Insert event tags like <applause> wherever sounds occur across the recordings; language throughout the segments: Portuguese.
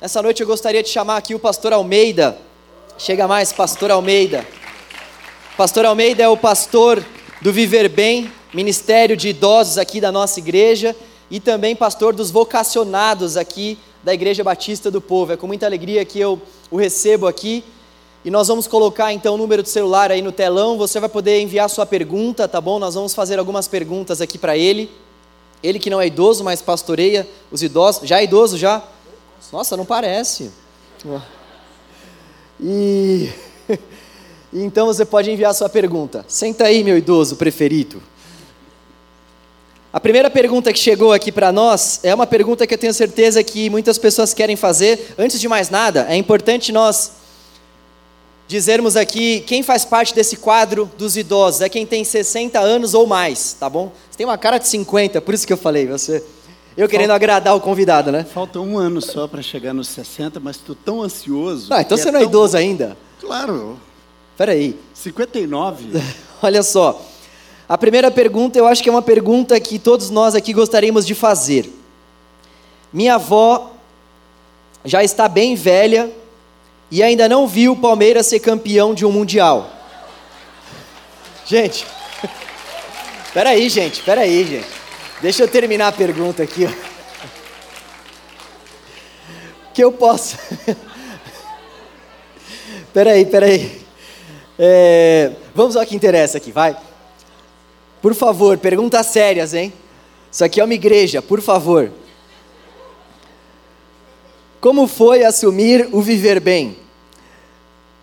Nessa noite eu gostaria de chamar aqui o pastor Almeida. Chega mais, pastor Almeida. Pastor Almeida é o pastor do Viver Bem, ministério de idosos aqui da nossa igreja e também pastor dos vocacionados aqui da Igreja Batista do Povo. É com muita alegria que eu o recebo aqui. E nós vamos colocar então o número de celular aí no telão. Você vai poder enviar sua pergunta, tá bom? Nós vamos fazer algumas perguntas aqui para ele. Ele que não é idoso, mas pastoreia os idosos. Já é idoso já? Nossa, não parece. E <laughs> então você pode enviar sua pergunta. Senta aí, meu idoso preferido. A primeira pergunta que chegou aqui para nós é uma pergunta que eu tenho certeza que muitas pessoas querem fazer. Antes de mais nada, é importante nós dizermos aqui quem faz parte desse quadro dos idosos. É quem tem 60 anos ou mais, tá bom? Você tem uma cara de 50, por isso que eu falei, você eu querendo Falta, agradar o convidado, né? Falta um ano só para chegar nos 60, mas estou tão ansioso. Ah, então você é não é idoso ainda? Claro. Peraí. 59. <laughs> Olha só. A primeira pergunta, eu acho que é uma pergunta que todos nós aqui gostaríamos de fazer. Minha avó já está bem velha e ainda não viu o Palmeiras ser campeão de um mundial. Gente, <laughs> peraí, gente, peraí, gente. Deixa eu terminar a pergunta aqui. Ó. Que eu posso. <laughs> peraí, peraí. É, vamos ao que interessa aqui, vai. Por favor, perguntas sérias, hein? Isso aqui é uma igreja, por favor. Como foi assumir o viver bem?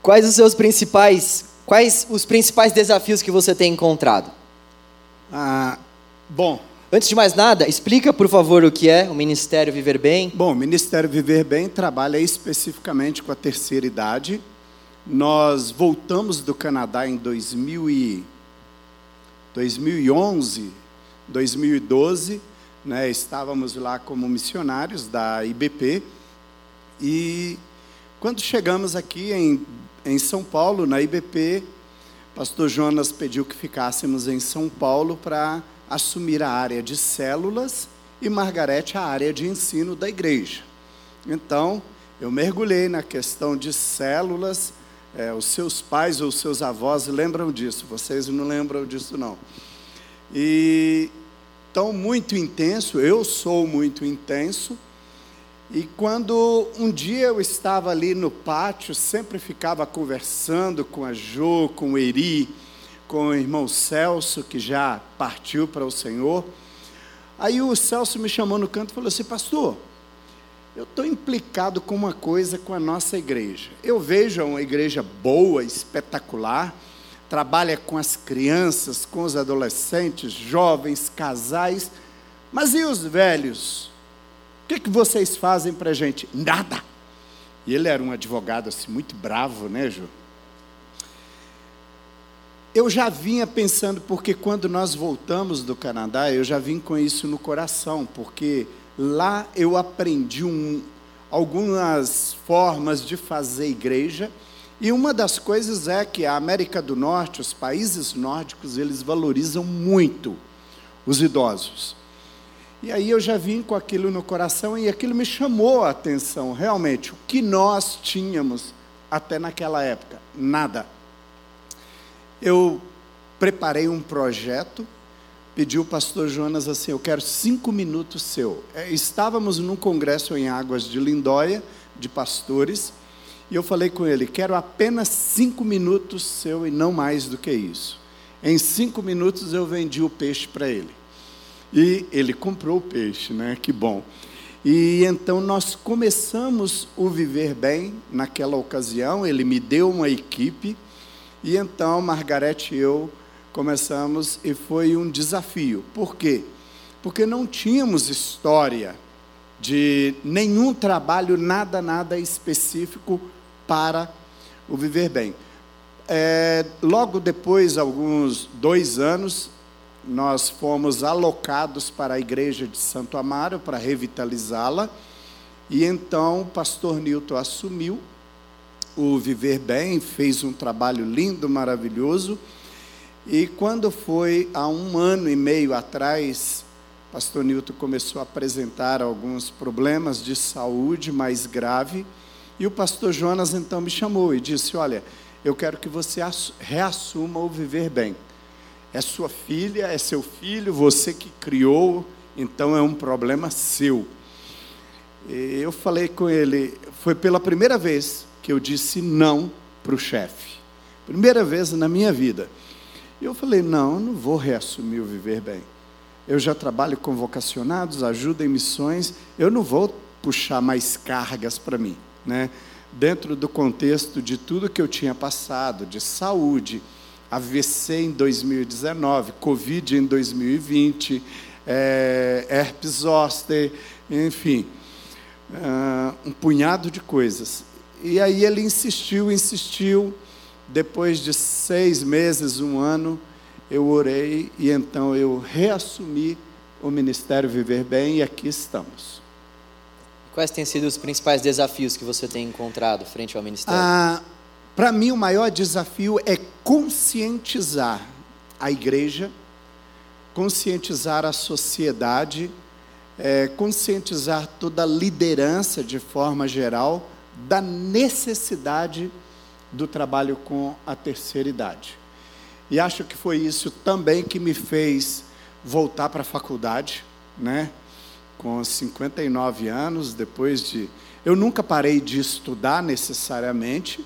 Quais os seus principais, quais os principais desafios que você tem encontrado? Ah, bom, Antes de mais nada, explica, por favor, o que é o Ministério Viver Bem. Bom, o Ministério Viver Bem trabalha especificamente com a terceira idade. Nós voltamos do Canadá em 2000 e 2011, 2012, né? Estávamos lá como missionários da IBP e quando chegamos aqui em, em São Paulo, na IBP, pastor Jonas pediu que ficássemos em São Paulo para assumir a área de células e Margarete a área de ensino da igreja. Então, eu mergulhei na questão de células. É, os seus pais ou seus avós lembram disso, vocês não lembram disso, não. E tão muito intenso, eu sou muito intenso. E quando um dia eu estava ali no pátio, sempre ficava conversando com a Jo, com o Eri, com o irmão Celso, que já partiu para o Senhor. Aí o Celso me chamou no canto e falou assim: Pastor, eu estou implicado com uma coisa com a nossa igreja. Eu vejo uma igreja boa, espetacular, trabalha com as crianças, com os adolescentes, jovens, casais, mas e os velhos? O que, que vocês fazem para a gente? Nada. E ele era um advogado assim, muito bravo, né, Ju? Eu já vinha pensando, porque quando nós voltamos do Canadá, eu já vim com isso no coração, porque lá eu aprendi um, algumas formas de fazer igreja, e uma das coisas é que a América do Norte, os países nórdicos, eles valorizam muito os idosos. E aí eu já vim com aquilo no coração e aquilo me chamou a atenção, realmente, o que nós tínhamos até naquela época? Nada eu preparei um projeto, pedi o pastor Jonas assim: eu quero cinco minutos seu. É, estávamos num congresso em Águas de Lindóia, de pastores, e eu falei com ele: quero apenas cinco minutos seu e não mais do que isso. Em cinco minutos eu vendi o peixe para ele. E ele comprou o peixe, né? Que bom. E então nós começamos o Viver Bem naquela ocasião. Ele me deu uma equipe e então Margarete e eu começamos e foi um desafio. Por quê? Porque não tínhamos história de nenhum trabalho, nada, nada específico para o viver bem. É, logo depois, alguns dois anos, nós fomos alocados para a igreja de Santo Amaro para revitalizá-la. E então o pastor Newton assumiu o Viver Bem, fez um trabalho lindo, maravilhoso. E quando foi há um ano e meio atrás, pastor Newton começou a apresentar alguns problemas de saúde mais grave, e o pastor Jonas então me chamou e disse: Olha, eu quero que você reassuma o viver bem. É sua filha, é seu filho, você que criou, então é um problema seu. E eu falei com ele, foi pela primeira vez que eu disse não para o chefe. Primeira vez na minha vida. E eu falei: não, eu não vou reassumir o viver bem. Eu já trabalho com vocacionados, ajudo em missões, eu não vou puxar mais cargas para mim, né? Dentro do contexto de tudo que eu tinha passado, de saúde, AVC em 2019, Covid em 2020, é, herpes zoster, enfim, uh, um punhado de coisas. E aí ele insistiu, insistiu, depois de seis meses, um ano, eu orei e então eu reassumi o Ministério Viver Bem e aqui estamos. Quais têm sido os principais desafios que você tem encontrado frente ao Ministério? Ah, Para mim, o maior desafio é conscientizar a igreja, conscientizar a sociedade, é, conscientizar toda a liderança de forma geral da necessidade do trabalho com a terceira idade. E acho que foi isso também que me fez voltar para a faculdade, né? Com 59 anos, depois de. Eu nunca parei de estudar necessariamente,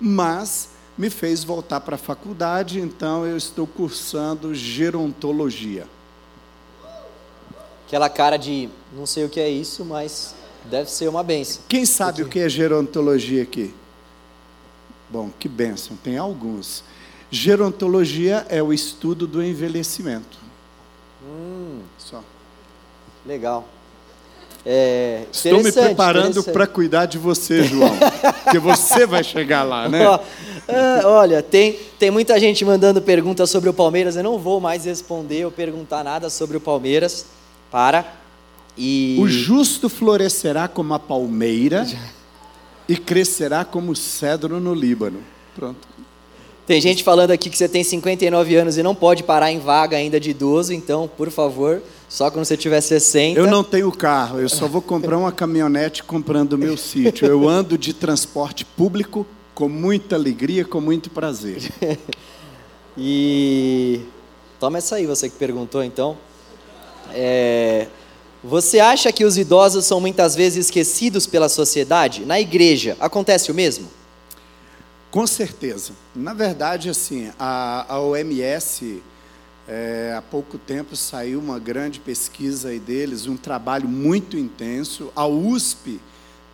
mas me fez voltar para a faculdade, então eu estou cursando gerontologia. Aquela cara de não sei o que é isso, mas deve ser uma benção. Quem sabe o que é gerontologia aqui? Bom, que bênção, tem alguns. Gerontologia é o estudo do envelhecimento. Hum, Só. legal. É, Estou me preparando para cuidar de você, João. porque você vai chegar lá, né? <laughs> Ah, olha, tem, tem muita gente mandando perguntas sobre o Palmeiras. Eu não vou mais responder ou perguntar nada sobre o Palmeiras. Para. E O justo florescerá como a palmeira e crescerá como o cedro no Líbano. Pronto. tem gente falando aqui que você tem 59 anos e não pode parar em vaga ainda de idoso. Então, por favor, só quando você tiver 60. Eu não tenho carro, eu só vou comprar uma caminhonete comprando o meu sítio. Eu ando de transporte público com muita alegria, com muito prazer. <laughs> E toma essa aí, você que perguntou então. É, Você acha que os idosos são muitas vezes esquecidos pela sociedade? Na igreja, acontece o mesmo? Com certeza. Na verdade, assim, a, a OMS, é, há pouco tempo saiu uma grande pesquisa aí deles, um trabalho muito intenso. A USP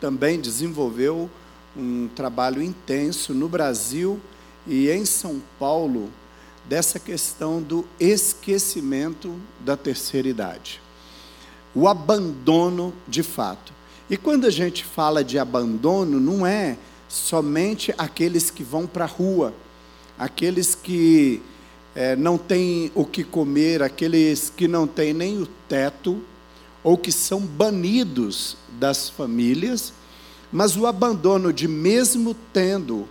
também desenvolveu um trabalho intenso no Brasil e em São Paulo dessa questão do esquecimento da terceira idade. O abandono de fato. E quando a gente fala de abandono, não é somente aqueles que vão para a rua, aqueles que eh, não têm o que comer, aqueles que não têm nem o teto, ou que são banidos das famílias, mas o abandono de, mesmo tendo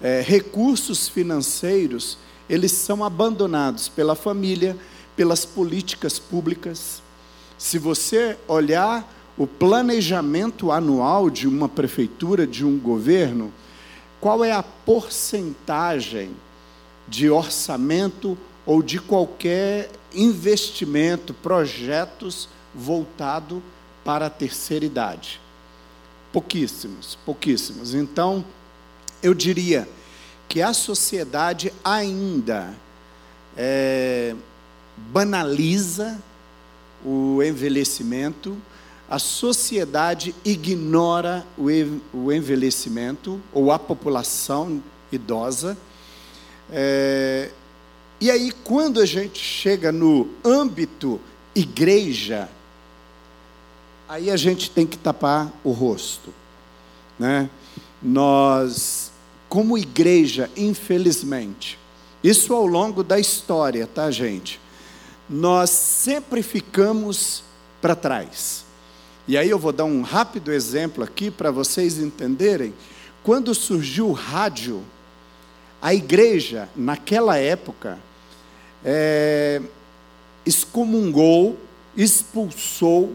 eh, recursos financeiros, eles são abandonados pela família, pelas políticas públicas. Se você olhar o planejamento anual de uma prefeitura, de um governo, qual é a porcentagem de orçamento ou de qualquer investimento, projetos voltado para a terceira idade? Pouquíssimos, pouquíssimos. Então, eu diria que a sociedade ainda é, banaliza o envelhecimento, a sociedade ignora o, en- o envelhecimento, ou a população idosa. É, e aí, quando a gente chega no âmbito igreja, aí a gente tem que tapar o rosto. Né? Nós, como igreja, infelizmente, isso ao longo da história, tá, gente? Nós sempre ficamos para trás. E aí eu vou dar um rápido exemplo aqui para vocês entenderem. Quando surgiu o rádio, a igreja, naquela época, é, excomungou expulsou,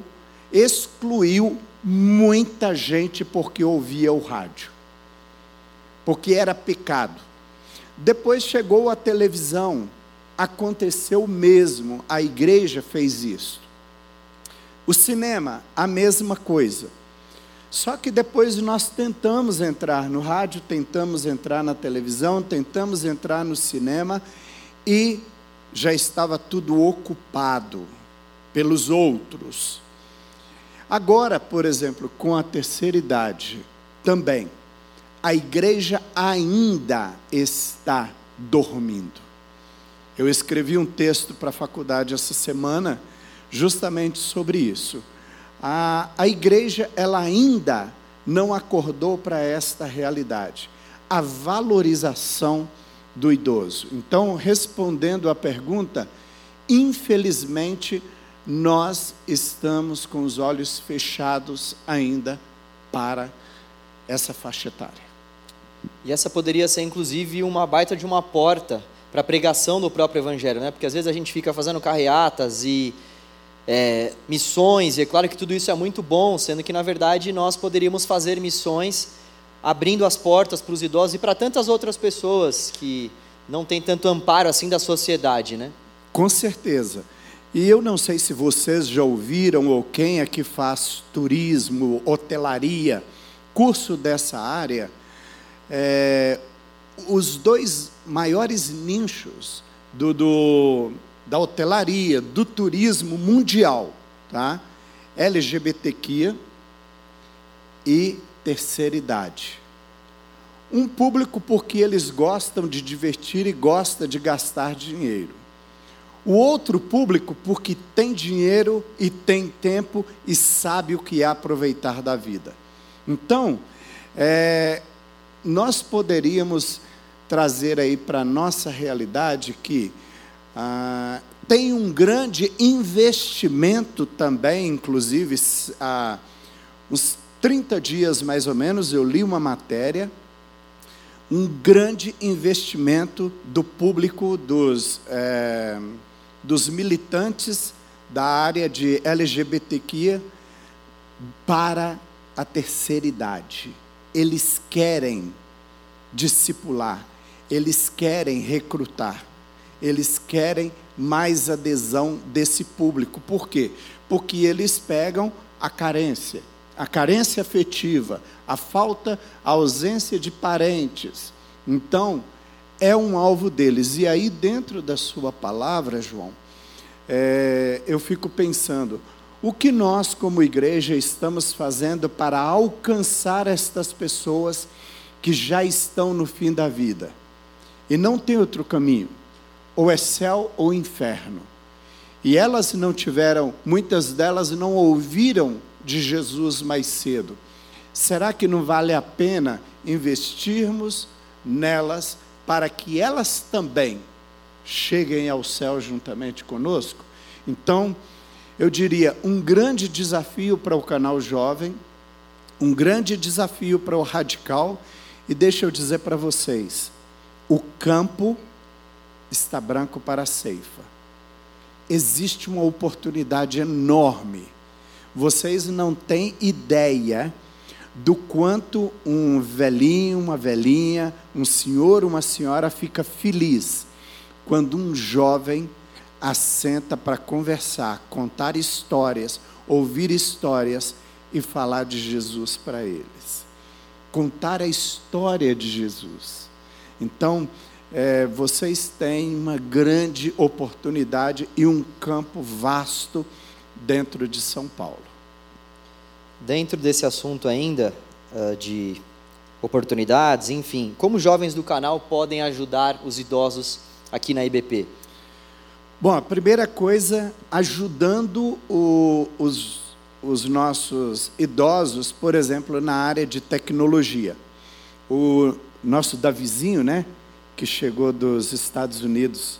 excluiu muita gente porque ouvia o rádio. Porque era pecado. Depois chegou a televisão, aconteceu mesmo, a igreja fez isso. O cinema, a mesma coisa. Só que depois nós tentamos entrar no rádio, tentamos entrar na televisão, tentamos entrar no cinema e já estava tudo ocupado pelos outros. Agora, por exemplo, com a terceira idade, também, a igreja ainda está dormindo. Eu escrevi um texto para a faculdade essa semana, justamente sobre isso. A, a igreja, ela ainda não acordou para esta realidade. A valorização do idoso. Então, respondendo à pergunta, infelizmente, nós estamos com os olhos fechados ainda para essa faixa etária. E essa poderia ser, inclusive, uma baita de uma porta para a pregação do próprio Evangelho, né? Porque às vezes a gente fica fazendo carreatas e é, missões, e é claro que tudo isso é muito bom, sendo que, na verdade, nós poderíamos fazer missões abrindo as portas para os idosos e para tantas outras pessoas que não têm tanto amparo assim da sociedade, né? Com certeza. E eu não sei se vocês já ouviram ou quem é que faz turismo, hotelaria, curso dessa área. É, os dois maiores nichos do, do, da hotelaria, do turismo mundial, tá? LGBTQ e terceira idade. Um público porque eles gostam de divertir e gosta de gastar dinheiro o outro público, porque tem dinheiro e tem tempo e sabe o que é aproveitar da vida. Então, é, nós poderíamos trazer aí para a nossa realidade que ah, tem um grande investimento também, inclusive, há uns 30 dias mais ou menos, eu li uma matéria, um grande investimento do público dos. É, dos militantes da área de LGBTQ para a terceira idade. Eles querem discipular, eles querem recrutar, eles querem mais adesão desse público. Por quê? Porque eles pegam a carência, a carência afetiva, a falta, a ausência de parentes. Então, é um alvo deles. E aí, dentro da sua palavra, João, é, eu fico pensando, o que nós, como igreja, estamos fazendo para alcançar estas pessoas que já estão no fim da vida e não tem outro caminho, ou é céu ou inferno. E elas não tiveram, muitas delas não ouviram de Jesus mais cedo. Será que não vale a pena investirmos nelas para que elas também cheguem ao céu juntamente conosco? Então, eu diria, um grande desafio para o canal jovem, um grande desafio para o radical, e deixa eu dizer para vocês: o campo está branco para a ceifa. Existe uma oportunidade enorme. Vocês não têm ideia do quanto um velhinho, uma velhinha, um senhor, uma senhora fica feliz quando um jovem assenta para conversar, contar histórias, ouvir histórias e falar de Jesus para eles. Contar a história de Jesus. Então, é, vocês têm uma grande oportunidade e um campo vasto dentro de São Paulo. Dentro desse assunto ainda uh, de oportunidades, enfim, como jovens do canal podem ajudar os idosos aqui na IBP? Bom, a primeira coisa, ajudando o, os, os nossos idosos, por exemplo, na área de tecnologia. O nosso Davizinho, né, que chegou dos Estados Unidos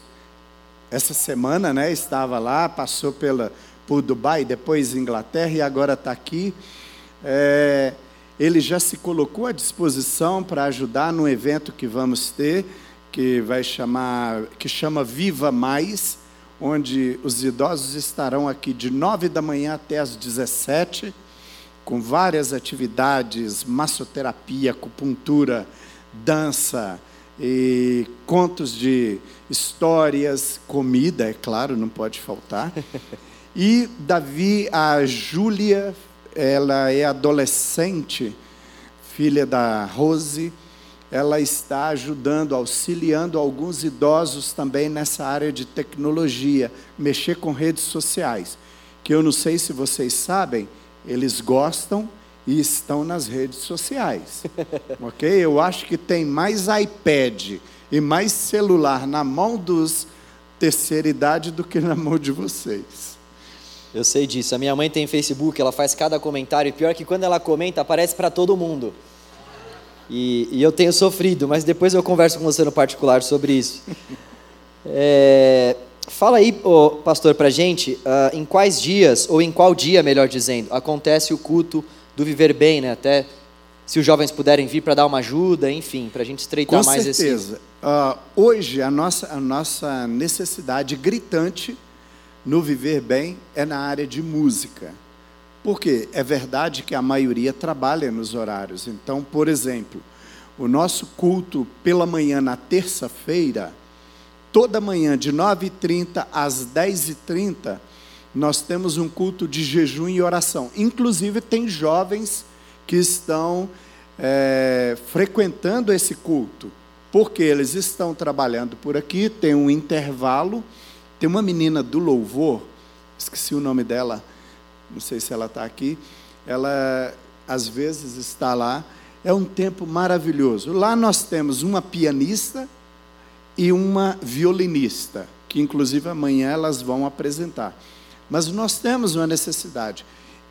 essa semana, né, estava lá, passou pela, por Dubai, depois Inglaterra e agora está aqui. É, ele já se colocou à disposição para ajudar no evento que vamos ter, que vai chamar, que chama Viva Mais, onde os idosos estarão aqui de 9 da manhã até as 17, com várias atividades, massoterapia, acupuntura, dança, e contos de histórias, comida, é claro, não pode faltar. <laughs> E Davi, a Júlia, ela é adolescente, filha da Rose, ela está ajudando, auxiliando alguns idosos também nessa área de tecnologia, mexer com redes sociais, que eu não sei se vocês sabem, eles gostam e estão nas redes sociais. <laughs> ok? Eu acho que tem mais iPad e mais celular na mão dos terceira idade do que na mão de vocês. Eu sei disso. A minha mãe tem Facebook, ela faz cada comentário, e pior que quando ela comenta, aparece para todo mundo. E, e, eu tenho sofrido, mas depois eu converso com você no particular sobre isso. <laughs> É, fala aí, oh, pastor, para gente, uh, em quais dias, ou em qual dia, melhor dizendo, acontece o culto do viver bem, né? Até se os jovens puderem vir para dar uma ajuda, enfim, para a gente estreitar Com mais certeza. esse. Com certeza. Uh, hoje a nossa, a nossa necessidade gritante no viver bem é na área de música. Porque é verdade que a maioria trabalha nos horários. Então, por exemplo, o nosso culto pela manhã na terça-feira, toda manhã de 9h30 às 10h30, nós temos um culto de jejum e oração. Inclusive, tem jovens que estão é, frequentando esse culto, porque eles estão trabalhando por aqui, tem um intervalo. Tem uma menina do louvor, esqueci o nome dela, não sei se ela está aqui, ela às vezes está lá. É um tempo maravilhoso. Lá nós temos uma pianista e uma violinista, que inclusive amanhã elas vão apresentar. Mas nós temos uma necessidade.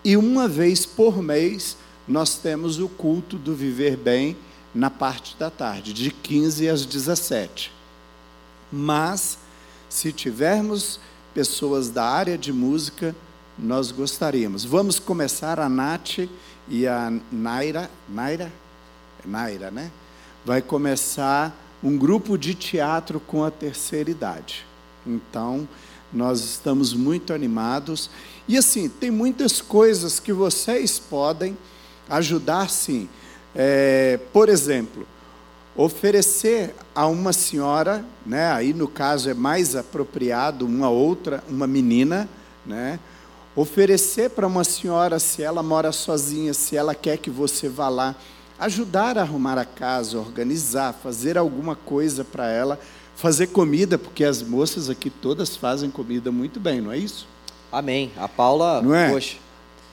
E uma vez por mês, nós temos o culto do viver bem na parte da tarde, de 15 às 17. Mas, se tivermos pessoas da área de música, nós gostaríamos. Vamos começar a Nath e a Naira, Naira, Naira, né? Vai começar um grupo de teatro com a terceira idade. Então, nós estamos muito animados. E assim, tem muitas coisas que vocês podem ajudar, sim. É, por exemplo, oferecer a uma senhora, né, aí no caso é mais apropriado, uma outra, uma menina, né, oferecer para uma senhora, se ela mora sozinha, se ela quer que você vá lá, ajudar a arrumar a casa, organizar, fazer alguma coisa para ela, fazer comida, porque as moças aqui todas fazem comida muito bem, não é isso? Amém. A Paula, não é? Poxa.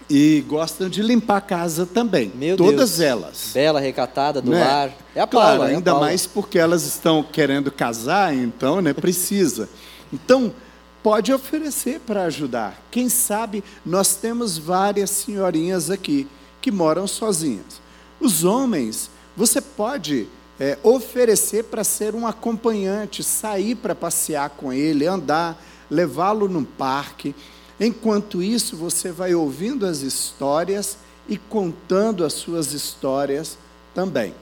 E gostam de limpar a casa também. Meu todas Deus. elas. Bela, recatada, do é? lar. É a Paula. Claro, ainda a Paula. mais porque elas estão querendo casar, então, né, precisa. Então, pode oferecer para ajudar. Quem sabe nós temos várias senhorinhas aqui que moram sozinhas. Os homens, você pode é, oferecer para ser um acompanhante, sair para passear com ele, andar, levá-lo num parque. Enquanto isso, você vai ouvindo as histórias e contando as suas histórias também.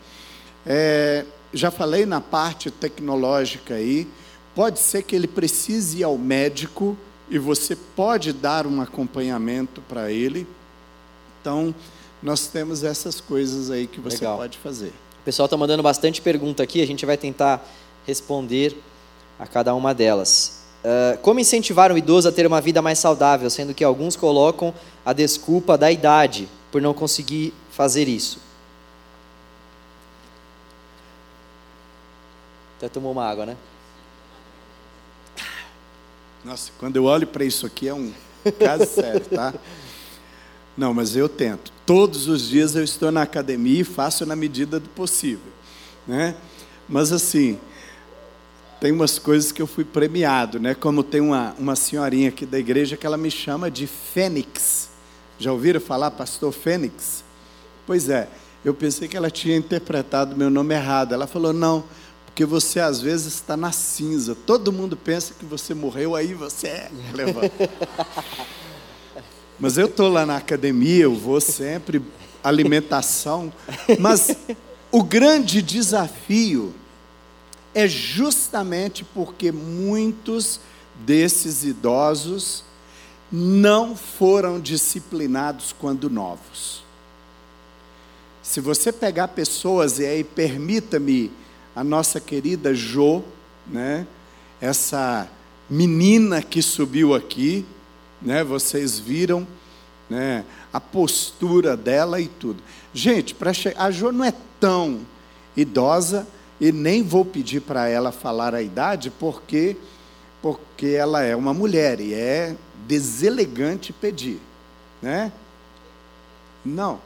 É, já falei na parte tecnológica aí, pode ser que ele precise ir ao médico e você pode dar um acompanhamento para ele. Então, nós temos essas coisas aí que você Legal. pode fazer. O pessoal está mandando bastante pergunta aqui, a gente vai tentar responder a cada uma delas. Uh, como incentivar um idoso a ter uma vida mais saudável, sendo que alguns colocam a desculpa da idade por não conseguir fazer isso? Até tomou uma água, né? Nossa, quando eu olho para isso aqui é um caso sério, tá? <laughs> Não, mas eu tento. Todos os dias eu estou na academia e faço na medida do possível. Né? Mas assim, tem umas coisas que eu fui premiado, né? Como tem uma, uma senhorinha aqui da igreja que ela me chama de Fênix. Já ouviram falar pastor Fênix? Pois é, eu pensei que ela tinha interpretado meu nome errado. Ela falou, não, porque você às vezes está na cinza. Todo mundo pensa que você morreu, aí você é. <laughs> Mas eu estou lá na academia, eu vou sempre, alimentação. Mas o grande desafio é justamente porque muitos desses idosos não foram disciplinados quando novos. Se você pegar pessoas, e aí permita-me, a nossa querida Jo, né, essa menina que subiu aqui, né, vocês viram né, a postura dela e tudo. Gente, para a Jo não é tão idosa, e nem vou pedir para ela falar a idade, porque porque ela é uma mulher e é deselegante pedir, né? Não.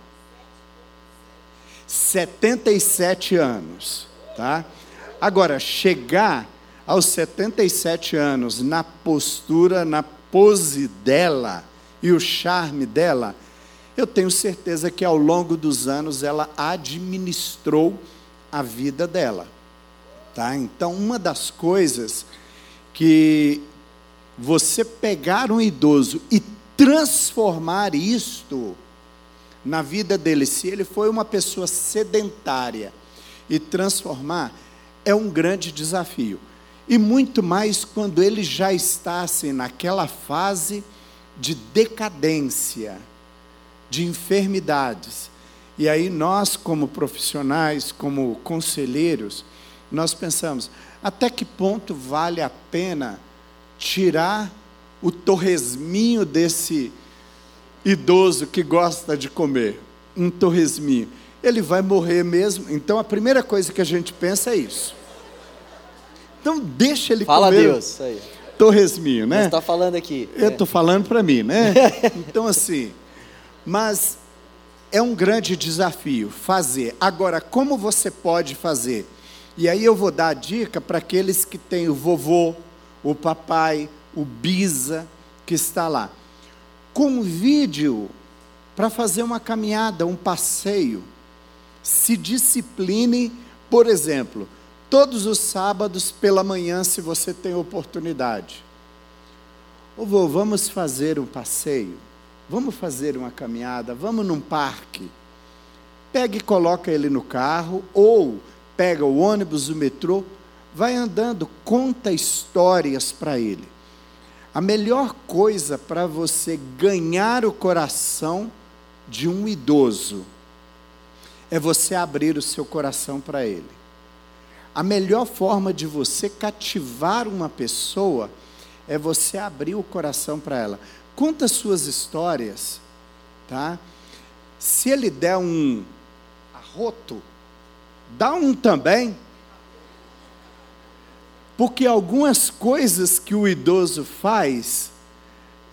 77 anos, tá? Agora, chegar aos 77 anos na postura, na pose dela e o charme dela, eu tenho certeza que ao longo dos anos ela administrou a vida dela. Tá? Então, uma das coisas que você pegar um idoso e transformar isto na vida dele, se ele foi uma pessoa sedentária, e transformar é um grande desafio. E muito mais quando ele já está assim, naquela fase de decadência, de enfermidades. E aí nós, como profissionais, como conselheiros, nós pensamos, até que ponto vale a pena tirar o torresminho desse idoso que gosta de comer? Um torresminho. Ele vai morrer mesmo. Então a primeira coisa que a gente pensa é isso. Então deixa ele Fala comer. Fala Deus, aí. Torresminho, né? Você está falando aqui. Eu estou é. falando para mim, né? <laughs> Então assim, mas é um grande desafio fazer. Agora, como você pode fazer? E aí eu vou dar a dica para aqueles que têm o vovô, o papai, o bisa que está lá. Convide-o para fazer uma caminhada, um passeio. Se discipline, por exemplo, todos os sábados pela manhã, se você tem oportunidade. Ô vamos fazer um passeio. Vamos fazer uma caminhada, vamos num parque. Pega e coloca ele no carro, ou pega o ônibus, o metrô, vai andando, conta histórias para ele. A melhor coisa para você ganhar o coração de um idoso é você abrir o seu coração para ele. A melhor forma de você cativar uma pessoa é você abrir o coração para ela. Conta suas histórias, tá? Se ele der um arroto, dá um também. Porque algumas coisas que o idoso faz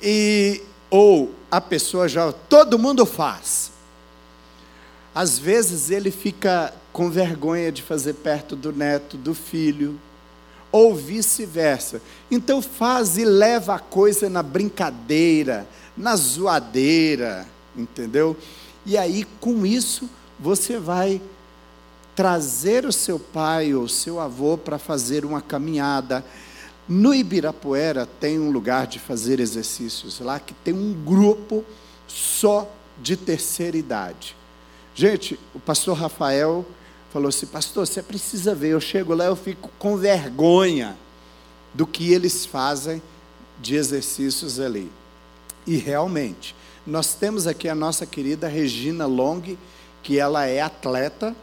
e ou a pessoa já todo mundo faz. Às vezes ele fica com vergonha de fazer perto do neto, do filho, ou vice-versa. Então faz e leva a coisa na brincadeira, na zoadeira, entendeu? E aí com isso você vai trazer o seu pai ou seu avô para fazer uma caminhada. No Ibirapuera tem um lugar de fazer exercícios lá que tem um grupo só de terceira idade. Gente, o pastor Rafael falou assim: Pastor, você precisa ver. Eu chego lá, eu fico com vergonha do que eles fazem de exercícios ali. E realmente, nós temos aqui a nossa querida Regina Long, que ela é atleta,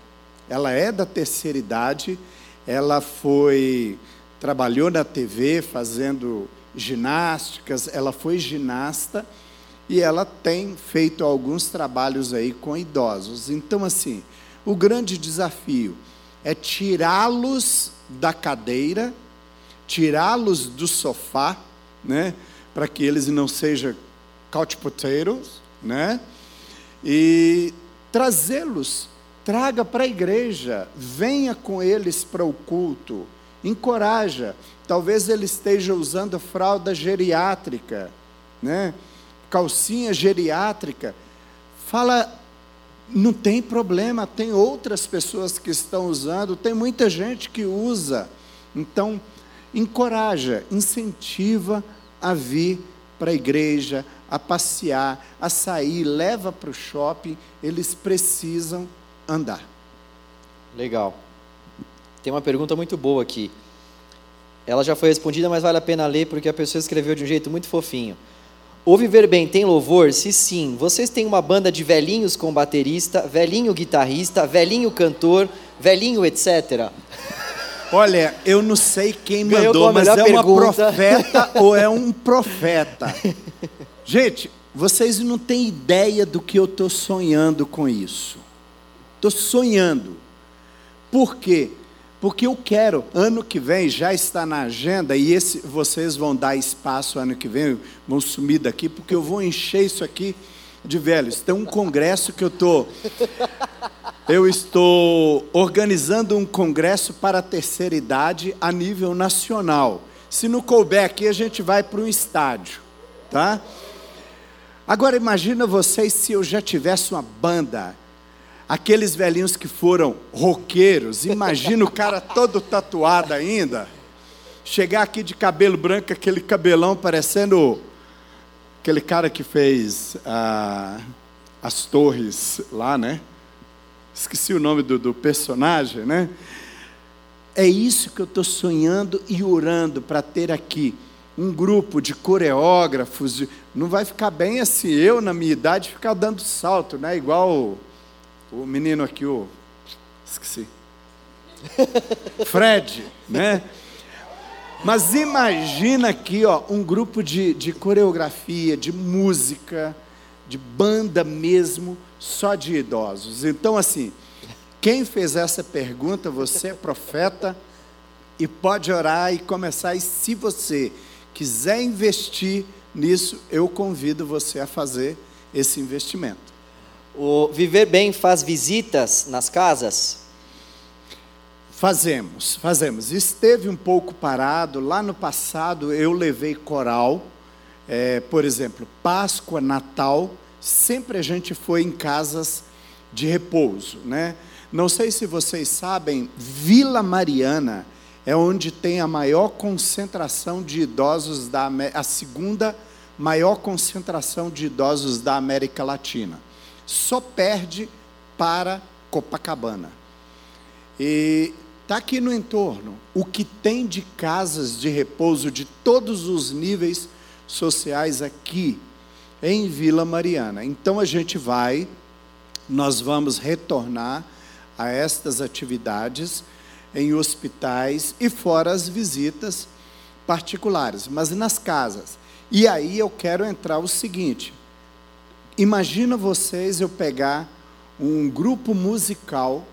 ela é da terceira idade, ela foi trabalhou na TV fazendo ginásticas, ela foi ginasta e ela tem feito alguns trabalhos aí com idosos. Então assim, o grande desafio é tirá-los da cadeira, tirá-los do sofá, né, para que eles não sejam couch potatoes, né, e trazê-los, traga para a igreja, venha com eles para o culto, encoraja. Talvez ele esteja usando fralda geriátrica, né, calcinha geriátrica. Fala não tem problema, tem outras pessoas que estão usando, tem muita gente que usa. Então, encoraja, incentiva a vir para a igreja, a passear, a sair, leva para o shopping, eles precisam andar. Legal. Tem uma pergunta muito boa aqui. Ela já foi respondida, mas vale a pena ler porque a pessoa escreveu de um jeito muito fofinho. O Viver Bem tem louvor? Se sim, vocês têm uma banda de velhinhos com baterista, velhinho guitarrista, velhinho cantor, velhinho etc. Olha, eu não sei quem mandou, mas é pergunta. uma profeta <laughs> ou é um profeta. Gente, vocês não têm ideia do que eu estou sonhando com isso. Estou sonhando. Por quê? Porque eu quero, ano que vem já está na agenda e esse, vocês vão dar espaço ano que vem, vão sumir daqui, porque eu vou encher isso aqui de velhos. Tem um congresso que eu estou. Eu estou organizando um congresso para a terceira idade a nível nacional. Se não couber aqui, a gente vai para um estádio, tá? Agora imagina vocês se eu já tivesse uma banda Aqueles velhinhos que foram roqueiros, imagina o cara todo tatuado ainda, chegar aqui de cabelo branco, aquele cabelão parecendo aquele cara que fez ah, as torres lá, né? Esqueci o nome do, do personagem, né? É isso que eu estou sonhando e orando para ter aqui um grupo de coreógrafos. Não vai ficar bem assim, eu na minha idade ficar dando salto, né? Igual o menino aqui, o. Esqueci. <laughs> Fred, né? Mas imagina aqui, ó, um grupo de, de coreografia, de música, de banda mesmo, só de idosos. Então, assim, quem fez essa pergunta, você é profeta e pode orar e começar. E se você quiser investir nisso, eu convido você a fazer esse investimento. O Viver Bem faz visitas nas casas? Fazemos, fazemos. Esteve um pouco parado. Lá no passado eu levei coral, é, por exemplo, Páscoa, Natal, sempre a gente foi em casas de repouso, né? Não sei se vocês sabem, Vila Mariana é onde tem a maior concentração de idosos da a segunda maior concentração de idosos da América Latina só perde para Copacabana. E está aqui no entorno o que tem de casas de repouso de todos os níveis sociais aqui em Vila Mariana. Então a gente vai, nós vamos retornar a estas atividades em hospitais e fora as visitas particulares, mas nas casas. E aí eu quero entrar o seguinte: Imagina vocês eu pegar um grupo musical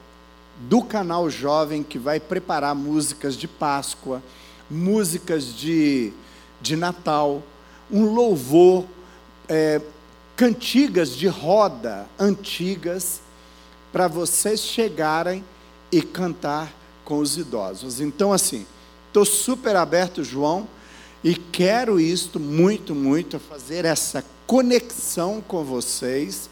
do canal Jovem que vai preparar músicas de Páscoa, músicas de, de Natal, um louvor, é, cantigas de roda antigas, para vocês chegarem e cantar com os idosos. Então, assim, estou super aberto, João, e quero isto muito, muito, fazer essa conexão com vocês,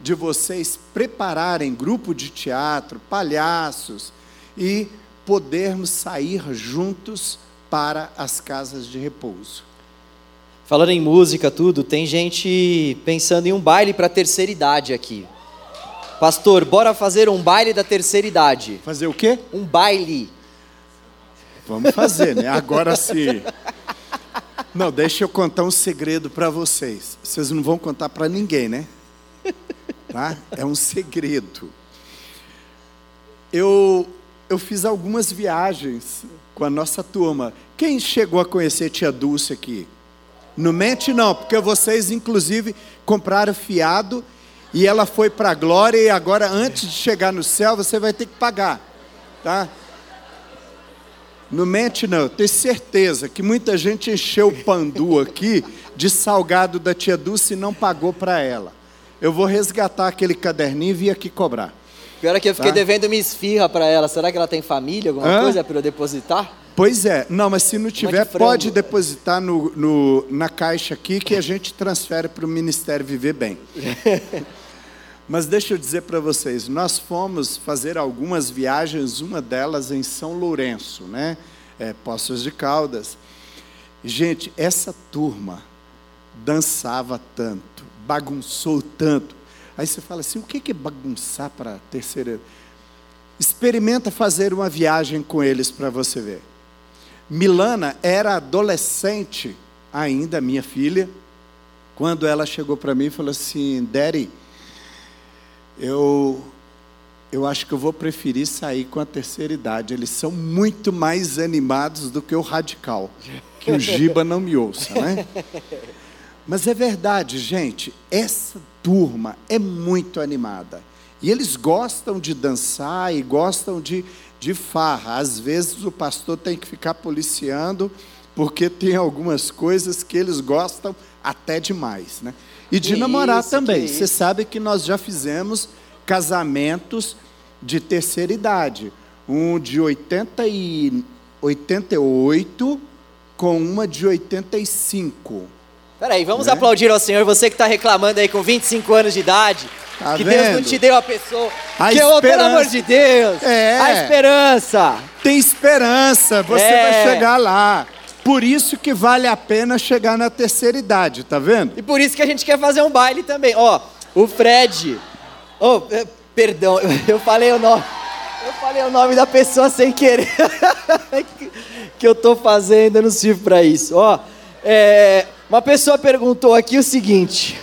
de vocês prepararem grupo de teatro, palhaços e podermos sair juntos para as casas de repouso. Falando em música, tudo, tem gente pensando em um baile para a terceira idade aqui. Pastor, bora fazer um baile da terceira idade. Fazer o quê? Um baile. Vamos fazer, né? Agora sim. <laughs> Não, deixa eu contar um segredo para vocês. Vocês não vão contar para ninguém, né? Tá? É um segredo. Eu, eu fiz algumas viagens com a nossa turma. Quem chegou a conhecer Tia Dulce aqui? Não mente não, porque vocês inclusive compraram fiado e ela foi para a glória e agora antes de chegar no céu você vai ter que pagar, tá? Não mente não, eu tenho certeza que muita gente encheu o pandu aqui de salgado da tia Dulce e não pagou para ela. Eu vou resgatar aquele caderninho e vir aqui cobrar. Pior é que eu fiquei tá? devendo minha esfirra para ela. Será que ela tem família, alguma Hã? coisa para eu depositar? Pois é, não, mas se não tiver, pode depositar no, no, na caixa aqui que a gente transfere para o Ministério Viver Bem. <laughs> Mas deixa eu dizer para vocês, nós fomos fazer algumas viagens, uma delas em São Lourenço, né? É, Poços de Caldas. Gente, essa turma dançava tanto, bagunçou tanto. Aí você fala assim: o que é bagunçar para terceira? Experimenta fazer uma viagem com eles para você ver. Milana era adolescente ainda, minha filha, quando ela chegou para mim e falou assim: Daddy, eu, eu acho que eu vou preferir sair com a terceira idade. Eles são muito mais animados do que o radical. Que o Giba não me ouça, né? <laughs> Mas é verdade, gente, essa turma é muito animada. E eles gostam de dançar e gostam de, de farra. Às vezes o pastor tem que ficar policiando, porque tem algumas coisas que eles gostam até demais. Né? E de que namorar isso, também. Você sabe que nós já fizemos casamentos de terceira idade. Um de 80 e 88 com uma de 85. Peraí, vamos né? aplaudir ao Senhor, você que está reclamando aí com 25 anos de idade. Tá que vendo? Deus não te deu a pessoa. A que, esperança. pelo amor de Deus! É. A esperança! Tem esperança, você é. vai chegar lá. Por isso que vale a pena chegar na terceira idade, tá vendo? E por isso que a gente quer fazer um baile também. Ó, o Fred. Oh, perdão, <laughs> eu falei o nome. Eu falei o nome da pessoa sem querer. <laughs> que eu tô fazendo, eu não sirvo para isso. Ó, é, uma pessoa perguntou aqui o seguinte: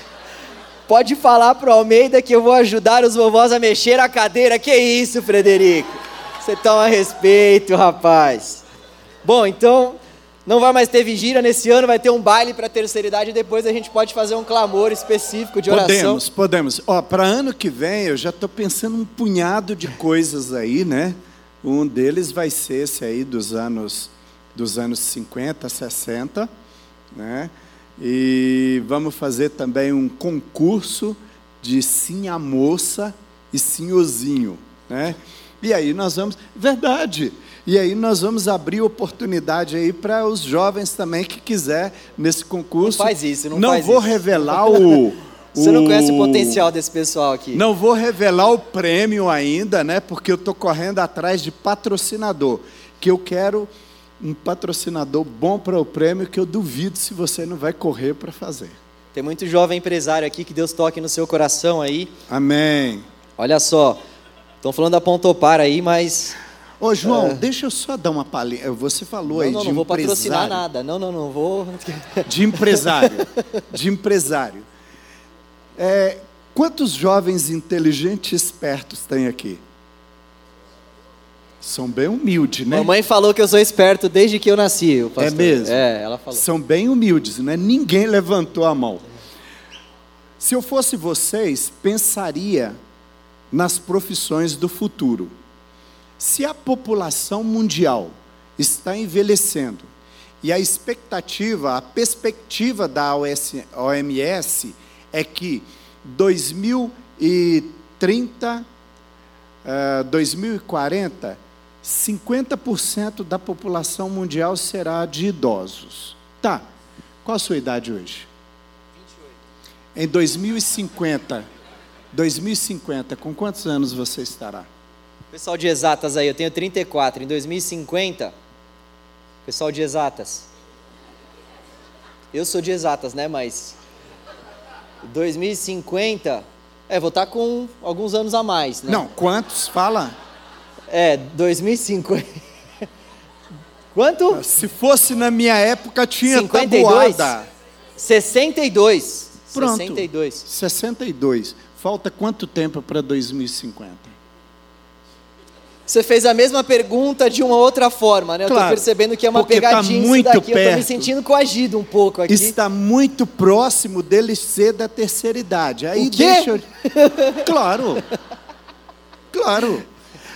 Pode falar pro Almeida que eu vou ajudar os vovós a mexer a cadeira. Que isso, Frederico? Você toma respeito, rapaz. Bom, então não vai mais ter vigília nesse ano, vai ter um baile para terceira idade e depois a gente pode fazer um clamor específico de oração. Podemos, podemos. Ó, para ano que vem eu já estou pensando um punhado de coisas aí, né? Um deles vai ser esse aí dos anos dos anos 50, 60, né? E vamos fazer também um concurso de sim a moça e senhorzinho, né? E aí nós vamos, verdade. E aí nós vamos abrir oportunidade aí para os jovens também que quiser nesse concurso. Não faz isso, não, não faz vou isso. revelar o <laughs> Você não conhece o potencial desse pessoal aqui. Não vou revelar o prêmio ainda, né? Porque eu estou correndo atrás de patrocinador. Que eu quero um patrocinador bom para o prêmio que eu duvido se você não vai correr para fazer. Tem muito jovem empresário aqui que Deus toque no seu coração aí. Amém. Olha só, estão falando da Pontopar aí, mas. Ô João, é... deixa eu só dar uma palhinha. Você falou não, aí não, de não vou patrocinar nada. Não, não, não vou. De empresário. de empresário. É, quantos jovens inteligentes e espertos tem aqui? São bem humildes, né? Mamãe falou que eu sou esperto desde que eu nasci. É mesmo? É, ela falou. São bem humildes, né? Ninguém levantou a mão. Se eu fosse vocês, pensaria nas profissões do futuro. Se a população mundial está envelhecendo e a expectativa, a perspectiva da OMS é que 2030, uh, 2040 50% da população mundial será de idosos. Tá. Qual a sua idade hoje? 28. Em 2050, 2050, com quantos anos você estará? Pessoal de exatas aí, eu tenho 34. Em 2050, pessoal de exatas. Eu sou de exatas, né, mas 2050, é, vou estar com alguns anos a mais, né? Não, quantos? Fala. É, 2050. <laughs> Quanto? Se fosse na minha época, tinha 52? tabuada. 62. Pronto. 62. 62. Falta quanto tempo para 2050? Você fez a mesma pergunta de uma outra forma, né? Eu estou percebendo que é uma tá pegadinha tá muito daqui. Perto. Eu estou me sentindo coagido um pouco aqui. Está muito próximo dele ser da terceira idade. Aí o quê? deixa eu... Claro. Claro.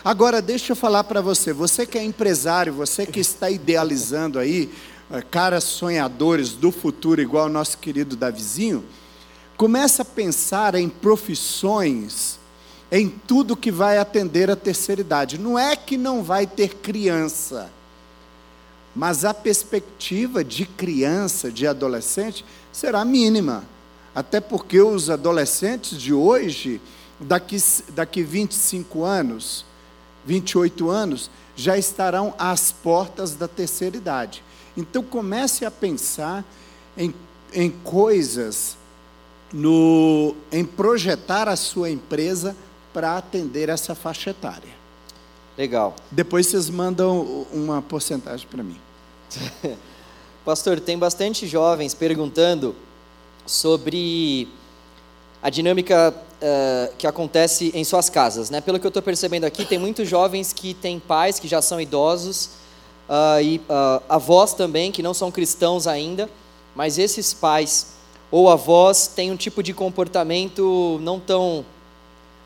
Agora, deixa eu falar para você, você que é empresário, você que está idealizando aí, eh, caras sonhadores do futuro, igual o nosso querido Davizinho, começa a pensar em profissões, em tudo que vai atender a terceira idade. Não é que não vai ter criança, mas a perspectiva de criança, de adolescente, será mínima. Até porque os adolescentes de hoje, daqui, daqui 25 anos, 28 anos, já estarão às portas da terceira idade. Então comece a pensar em, em coisas, no, em projetar a sua empresa para atender essa faixa etária. Legal. Depois vocês mandam uma porcentagem para mim. <laughs> Pastor, tem bastante jovens perguntando sobre a dinâmica uh, que acontece em suas casas. Né? Pelo que eu estou percebendo aqui, tem muitos jovens que têm pais que já são idosos uh, e uh, avós também que não são cristãos ainda, mas esses pais ou avós têm um tipo de comportamento não tão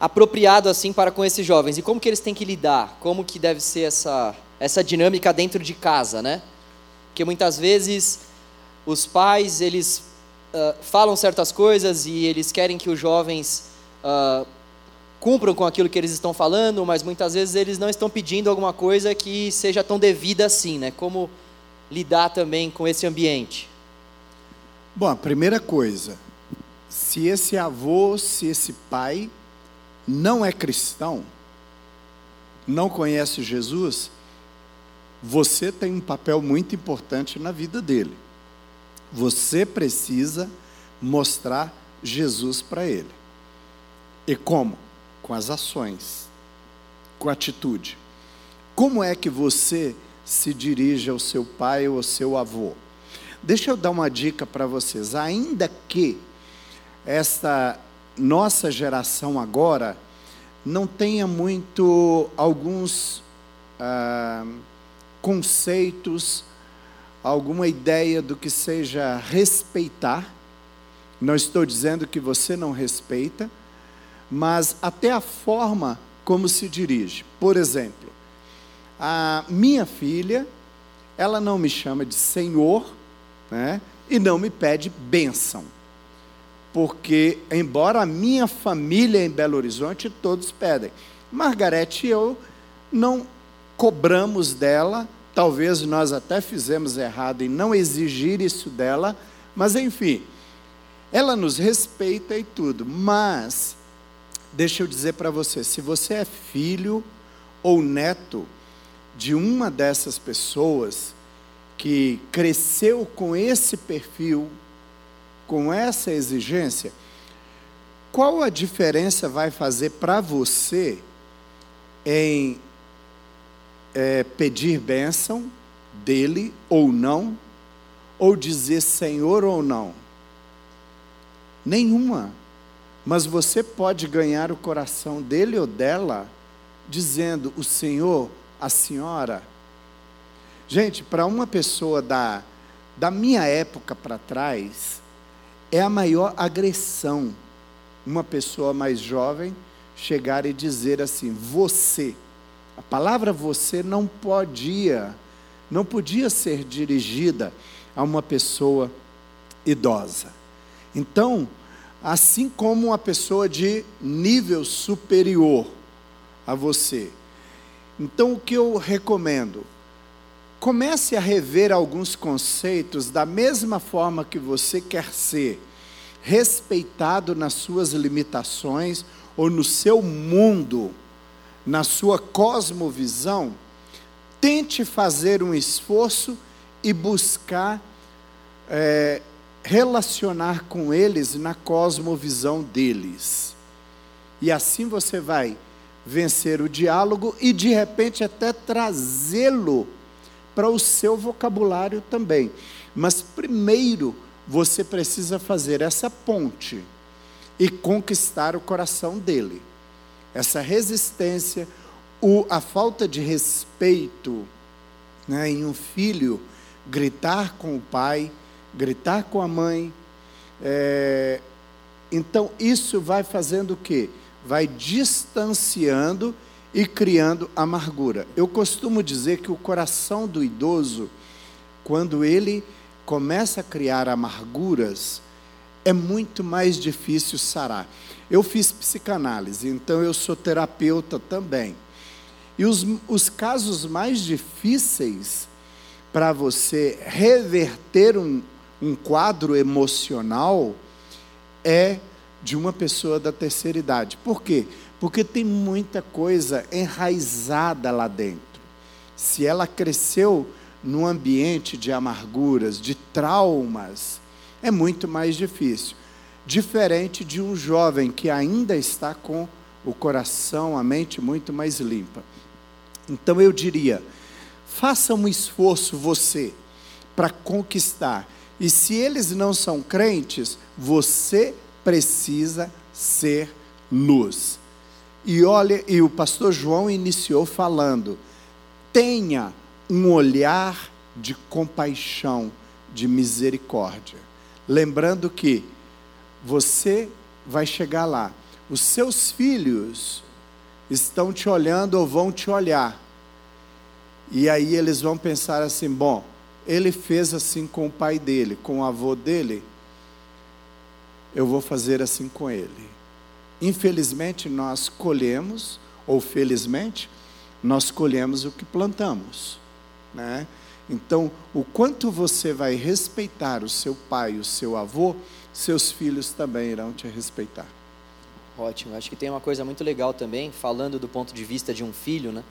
apropriado assim para com esses jovens. E como que eles têm que lidar? Como que deve ser essa, essa dinâmica dentro de casa, né? Porque muitas vezes os pais, eles uh, falam certas coisas e eles querem que os jovens uh, cumpram com aquilo que eles estão falando, mas muitas vezes eles não estão pedindo alguma coisa que seja tão devida assim, né? Como lidar também com esse ambiente? Bom, a primeira coisa, se esse avô, se esse pai não é cristão, não conhece Jesus, você tem um papel muito importante na vida dele. Você precisa mostrar Jesus para ele. E como? Com as ações, com a atitude. Como é que você se dirige ao seu pai ou ao seu avô? Deixa eu dar uma dica para vocês. Ainda que esta nossa geração agora não tenha muito alguns ah, conceitos alguma ideia do que seja respeitar. Não estou dizendo que você não respeita, mas até a forma como se dirige. Por exemplo, a minha filha, ela não me chama de senhor, né? E não me pede bênção. Porque, embora a minha família em Belo Horizonte, todos pedem. Margarete e eu não cobramos dela Talvez nós até fizemos errado em não exigir isso dela, mas enfim, ela nos respeita e tudo. Mas, deixa eu dizer para você: se você é filho ou neto de uma dessas pessoas que cresceu com esse perfil, com essa exigência, qual a diferença vai fazer para você em é, pedir bênção dele ou não, ou dizer Senhor ou não? Nenhuma. Mas você pode ganhar o coração dele ou dela dizendo o Senhor, a senhora. Gente, para uma pessoa da, da minha época para trás, é a maior agressão uma pessoa mais jovem chegar e dizer assim: você. A palavra você não podia, não podia ser dirigida a uma pessoa idosa. Então, assim como uma pessoa de nível superior a você. Então, o que eu recomendo? Comece a rever alguns conceitos da mesma forma que você quer ser respeitado nas suas limitações ou no seu mundo na sua cosmovisão, tente fazer um esforço e buscar é, relacionar com eles na cosmovisão deles. E assim você vai vencer o diálogo e de repente até trazê-lo para o seu vocabulário também. Mas primeiro você precisa fazer essa ponte e conquistar o coração dele essa resistência, o, a falta de respeito né, em um filho gritar com o pai, gritar com a mãe. É, então, isso vai fazendo o quê? Vai distanciando e criando amargura. Eu costumo dizer que o coração do idoso, quando ele começa a criar amarguras, é muito mais difícil sarar. Eu fiz psicanálise, então eu sou terapeuta também. E os, os casos mais difíceis para você reverter um, um quadro emocional é de uma pessoa da terceira idade. Por quê? Porque tem muita coisa enraizada lá dentro. Se ela cresceu num ambiente de amarguras, de traumas, é muito mais difícil diferente de um jovem que ainda está com o coração, a mente muito mais limpa. Então eu diria: faça um esforço você para conquistar. E se eles não são crentes, você precisa ser luz. E olha, e o pastor João iniciou falando: tenha um olhar de compaixão, de misericórdia. Lembrando que você vai chegar lá, os seus filhos estão te olhando ou vão te olhar. E aí eles vão pensar assim: bom, ele fez assim com o pai dele, com o avô dele, eu vou fazer assim com ele. Infelizmente, nós colhemos, ou felizmente, nós colhemos o que plantamos. Né? Então, o quanto você vai respeitar o seu pai, o seu avô, seus filhos também irão te respeitar. Ótimo. Acho que tem uma coisa muito legal também, falando do ponto de vista de um filho, né?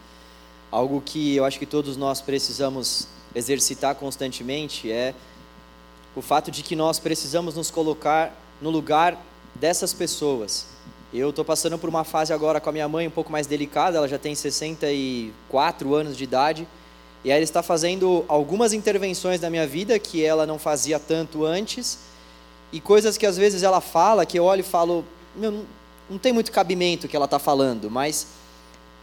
Algo que eu acho que todos nós precisamos exercitar constantemente é o fato de que nós precisamos nos colocar no lugar dessas pessoas. Eu estou passando por uma fase agora com a minha mãe um pouco mais delicada, ela já tem 64 anos de idade, e ela está fazendo algumas intervenções na minha vida que ela não fazia tanto antes, e coisas que às vezes ela fala, que eu olho e falo, não, tem muito cabimento o que ela está falando, mas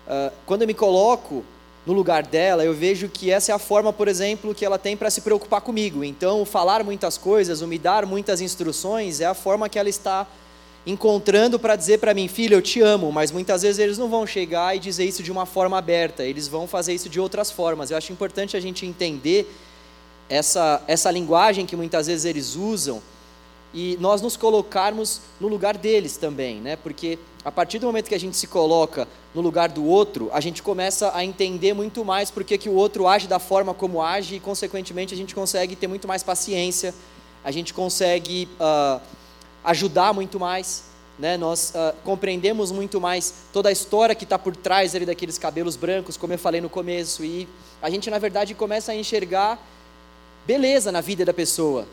uh, quando eu me coloco no lugar dela, eu vejo que essa é a forma, por exemplo, que ela tem para se preocupar comigo. Então, falar muitas coisas, me dar muitas instruções, é a forma que ela está encontrando para dizer para mim, filho, eu te amo, mas muitas vezes eles não vão chegar e dizer isso de uma forma aberta, eles vão fazer isso de outras formas. Eu acho importante a gente entender essa, essa linguagem que muitas vezes eles usam e nós nos colocarmos no lugar deles também, né? Porque a partir do momento que a gente se coloca no lugar do outro, a gente começa a entender muito mais porque que o outro age da forma como age e, consequentemente, a gente consegue ter muito mais paciência, a gente consegue uh, ajudar muito mais, né? Nós uh, compreendemos muito mais toda a história que está por trás ali daqueles cabelos brancos, como eu falei no começo, e a gente, na verdade, começa a enxergar beleza na vida da pessoa,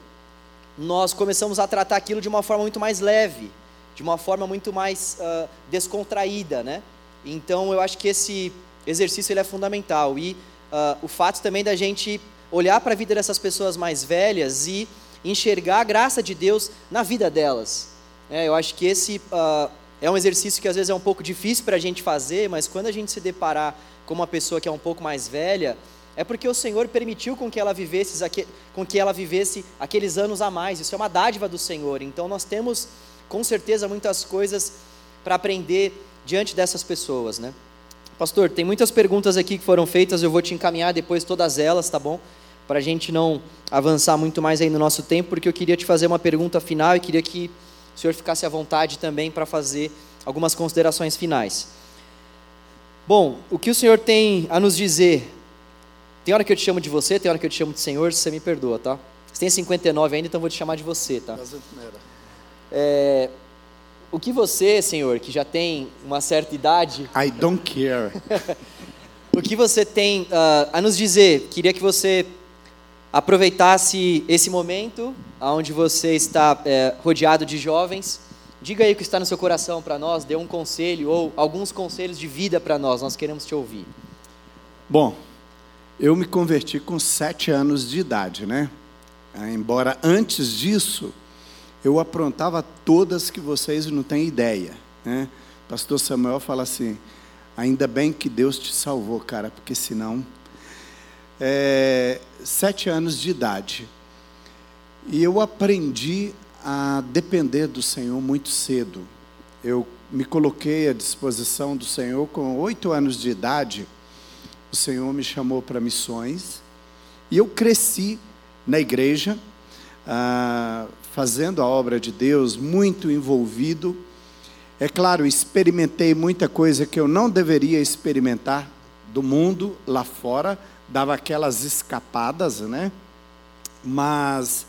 nós começamos a tratar aquilo de uma forma muito mais leve, de uma forma muito mais uh, descontraída, né? Então eu acho que esse exercício ele é fundamental e uh, o fato também da gente olhar para a vida dessas pessoas mais velhas e enxergar a graça de Deus na vida delas. É, eu acho que esse uh, é um exercício que às vezes é um pouco difícil para a gente fazer, mas quando a gente se deparar com uma pessoa que é um pouco mais velha, é porque o Senhor permitiu com que ela vivesse, com que ela vivesse aqueles anos a mais. Isso é uma dádiva do Senhor. Então nós temos com certeza muitas coisas para aprender diante dessas pessoas, né? Pastor, tem muitas perguntas aqui que foram feitas, eu vou te encaminhar depois todas elas, tá bom? Para a gente não avançar muito mais aí no nosso tempo, porque eu queria te fazer uma pergunta final e queria que o senhor ficasse à vontade também para fazer algumas considerações finais. Bom, o que o senhor tem a nos dizer tem hora que eu te chamo de você, tem hora que eu te chamo de Senhor, você me perdoa, tá? Você tem 59 ainda, então eu vou te chamar de você, tá? É, o que você, Senhor, que já tem uma certa idade. <laughs> I don't care. <laughs> o que você tem uh, a nos dizer? Queria que você aproveitasse esse momento, onde você está é, rodeado de jovens. Diga aí o que está no seu coração para nós, dê um conselho ou alguns conselhos de vida para nós, nós queremos te ouvir. Bom, eu me converti com sete anos de idade, né? Ah, embora antes disso eu aprontava todas que vocês não têm ideia, né? Pastor Samuel fala assim: ainda bem que Deus te salvou, cara, porque senão é, sete anos de idade e eu aprendi a depender do Senhor muito cedo. Eu me coloquei à disposição do Senhor com oito anos de idade o Senhor me chamou para missões e eu cresci na igreja, ah, fazendo a obra de Deus, muito envolvido. É claro, experimentei muita coisa que eu não deveria experimentar do mundo lá fora, dava aquelas escapadas, né? Mas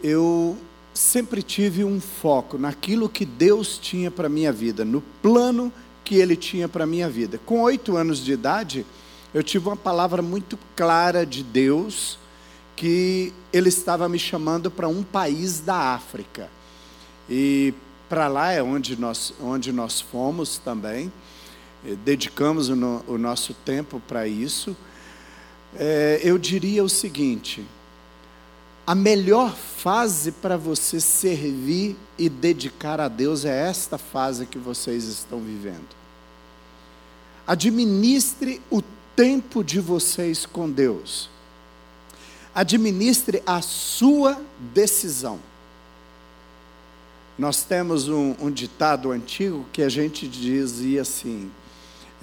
eu sempre tive um foco naquilo que Deus tinha para minha vida, no plano que ele tinha para minha vida. Com oito anos de idade, eu tive uma palavra muito clara de Deus que ele estava me chamando para um país da África. E para lá é onde nós, onde nós fomos também. Dedicamos o, no, o nosso tempo para isso. É, eu diria o seguinte: a melhor fase para você servir e dedicar a Deus é esta fase que vocês estão vivendo. Administre o tempo de vocês com Deus. Administre a sua decisão. Nós temos um, um ditado antigo que a gente dizia assim: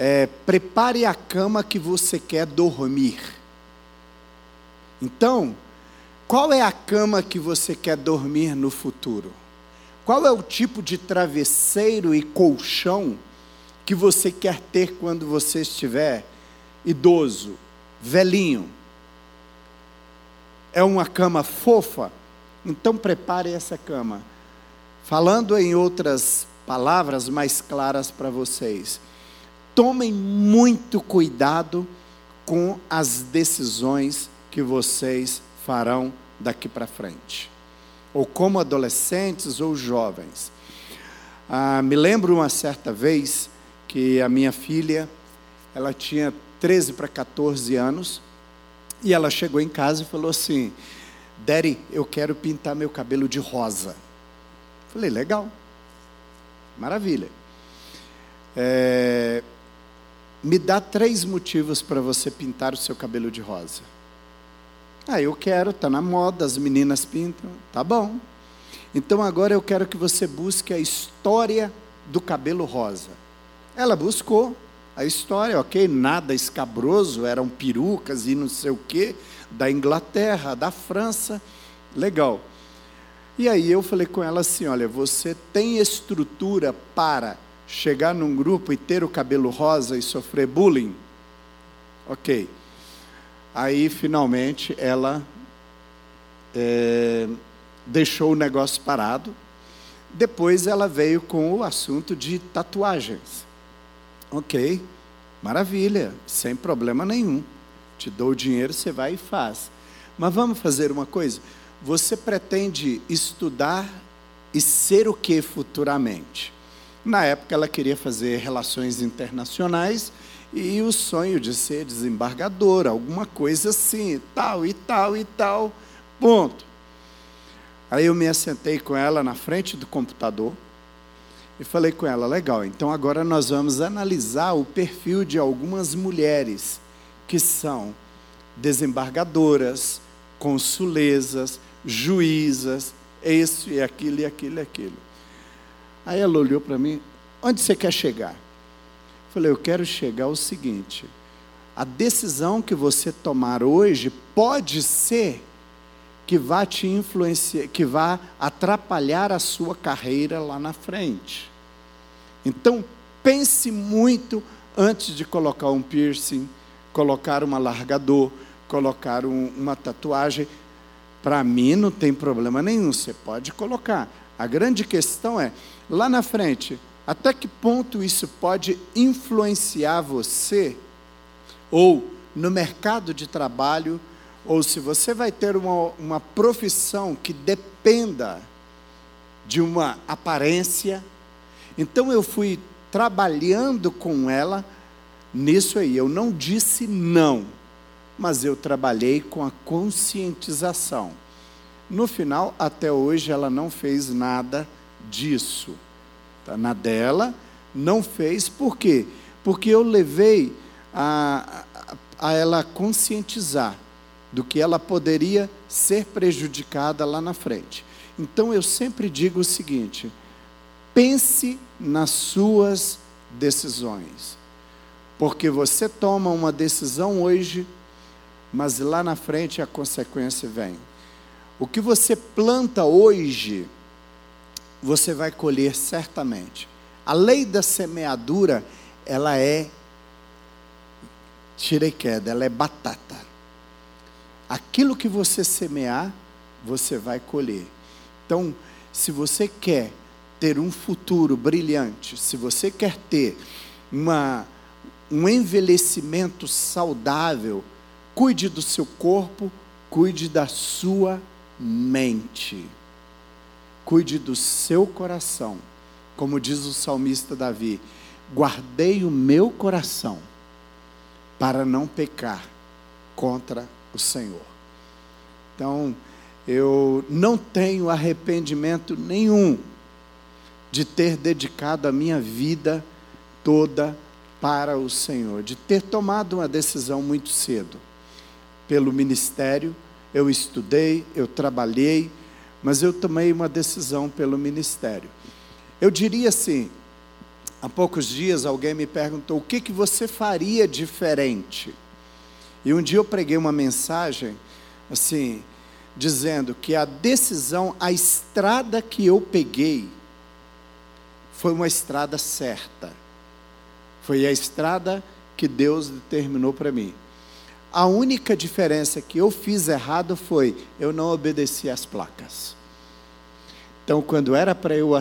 é, prepare a cama que você quer dormir. Então, qual é a cama que você quer dormir no futuro? Qual é o tipo de travesseiro e colchão que você quer ter quando você estiver idoso, velhinho? É uma cama fofa? Então prepare essa cama. Falando em outras palavras mais claras para vocês, tomem muito cuidado com as decisões que vocês farão daqui para frente, ou como adolescentes ou jovens. Ah, me lembro uma certa vez que a minha filha, ela tinha 13 para 14 anos, e ela chegou em casa e falou assim: Daddy, eu quero pintar meu cabelo de rosa. Falei, legal, maravilha. É, me dá três motivos para você pintar o seu cabelo de rosa. Ah, eu quero, está na moda, as meninas pintam, tá bom. Então agora eu quero que você busque a história do cabelo rosa. Ela buscou a história, ok, nada escabroso, eram perucas e não sei o que, da Inglaterra, da França, legal. E aí eu falei com ela assim: olha, você tem estrutura para chegar num grupo e ter o cabelo rosa e sofrer bullying? Ok. Aí, finalmente, ela é, deixou o negócio parado. Depois, ela veio com o assunto de tatuagens. Ok, maravilha, sem problema nenhum. Te dou o dinheiro, você vai e faz. Mas vamos fazer uma coisa? Você pretende estudar e ser o que futuramente? Na época, ela queria fazer relações internacionais e o sonho de ser desembargadora, alguma coisa assim, tal e tal e tal, ponto. Aí eu me assentei com ela na frente do computador e falei com ela: legal, então agora nós vamos analisar o perfil de algumas mulheres que são desembargadoras, consulesas, juízas, isso e aquilo e aquilo e aquilo. Aí ela olhou para mim: onde você quer chegar? Falei, eu quero chegar ao seguinte: a decisão que você tomar hoje pode ser que vá te influenciar, que vá atrapalhar a sua carreira lá na frente. Então, pense muito antes de colocar um piercing, colocar um alargador, colocar um, uma tatuagem. Para mim não tem problema nenhum, você pode colocar. A grande questão é, lá na frente, até que ponto isso pode influenciar você, ou no mercado de trabalho, ou se você vai ter uma, uma profissão que dependa de uma aparência. Então eu fui trabalhando com ela nisso aí. Eu não disse não, mas eu trabalhei com a conscientização. No final, até hoje, ela não fez nada disso. Tá na dela, não fez, por quê? Porque eu levei a, a, a ela conscientizar do que ela poderia ser prejudicada lá na frente. Então eu sempre digo o seguinte: pense nas suas decisões. Porque você toma uma decisão hoje, mas lá na frente a consequência vem. O que você planta hoje, você vai colher certamente. A lei da semeadura, ela é tira e queda, ela é batata. Aquilo que você semear, você vai colher. Então, se você quer ter um futuro brilhante, se você quer ter uma, um envelhecimento saudável, cuide do seu corpo, cuide da sua mente cuide do seu coração. Como diz o salmista Davi: guardei o meu coração para não pecar contra o Senhor. Então, eu não tenho arrependimento nenhum de ter dedicado a minha vida toda para o Senhor, de ter tomado uma decisão muito cedo. Pelo ministério, eu estudei, eu trabalhei, mas eu tomei uma decisão pelo ministério. Eu diria assim: há poucos dias alguém me perguntou o que, que você faria diferente. E um dia eu preguei uma mensagem assim, dizendo que a decisão, a estrada que eu peguei, foi uma estrada certa. Foi a estrada que Deus determinou para mim. A única diferença que eu fiz errado foi eu não obedeci às placas. Então, quando era para eu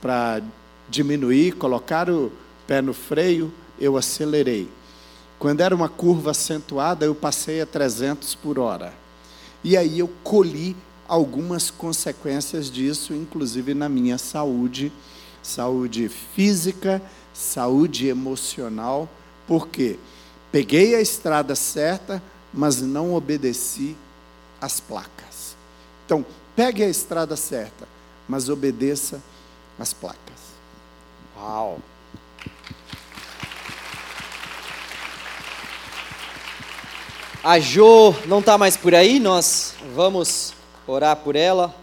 para diminuir, colocar o pé no freio, eu acelerei. Quando era uma curva acentuada, eu passei a 300 por hora. E aí eu colhi algumas consequências disso, inclusive na minha saúde, saúde física, saúde emocional. Por quê? Peguei a estrada certa, mas não obedeci às placas. Então, pegue a estrada certa, mas obedeça às placas. Uau! A Jo não está mais por aí, nós vamos orar por ela,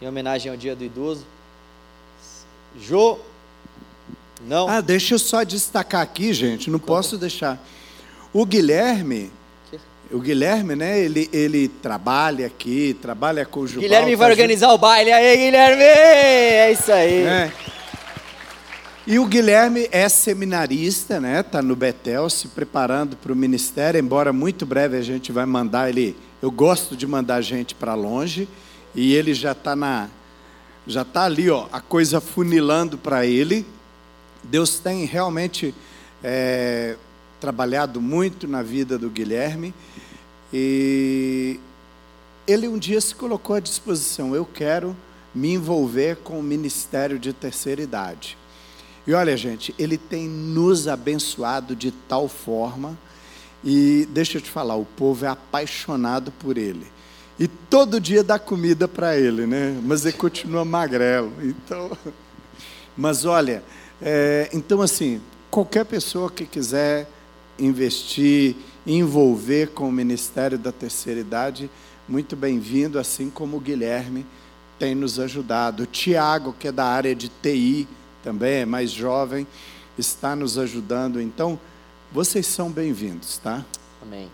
em homenagem ao Dia do Idoso. Jo, não. Ah, deixa eu só destacar aqui, gente, não posso deixar. O Guilherme, o Guilherme, né, ele, ele trabalha aqui, trabalha com o. Guilherme vai organizar o baile, aí Guilherme, é isso aí. É. E o Guilherme é seminarista, né? Está no Betel, se preparando para o ministério. Embora muito breve a gente vai mandar ele. Eu gosto de mandar gente para longe e ele já está na, já está ali, ó, a coisa funilando para ele. Deus tem realmente é, trabalhado muito na vida do Guilherme e ele um dia se colocou à disposição. Eu quero me envolver com o ministério de terceira idade. E olha, gente, ele tem nos abençoado de tal forma, e deixa eu te falar, o povo é apaixonado por ele. E todo dia dá comida para ele, né? Mas ele continua magrelo. Então, <laughs> mas olha, é, então assim, qualquer pessoa que quiser investir, envolver com o Ministério da Terceira Idade, muito bem-vindo, assim como o Guilherme tem nos ajudado. O Tiago, que é da área de TI, também é mais jovem, está nos ajudando. Então, vocês são bem-vindos, tá? Amém.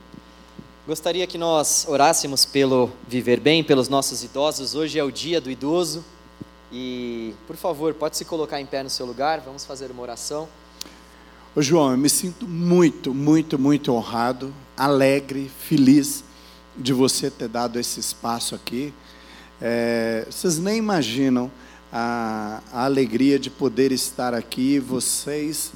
Gostaria que nós orássemos pelo viver bem, pelos nossos idosos. Hoje é o dia do idoso. E, por favor, pode se colocar em pé no seu lugar. Vamos fazer uma oração. Ô João, eu me sinto muito, muito, muito honrado, alegre, feliz de você ter dado esse espaço aqui. É, vocês nem imaginam a, a alegria de poder estar aqui, vocês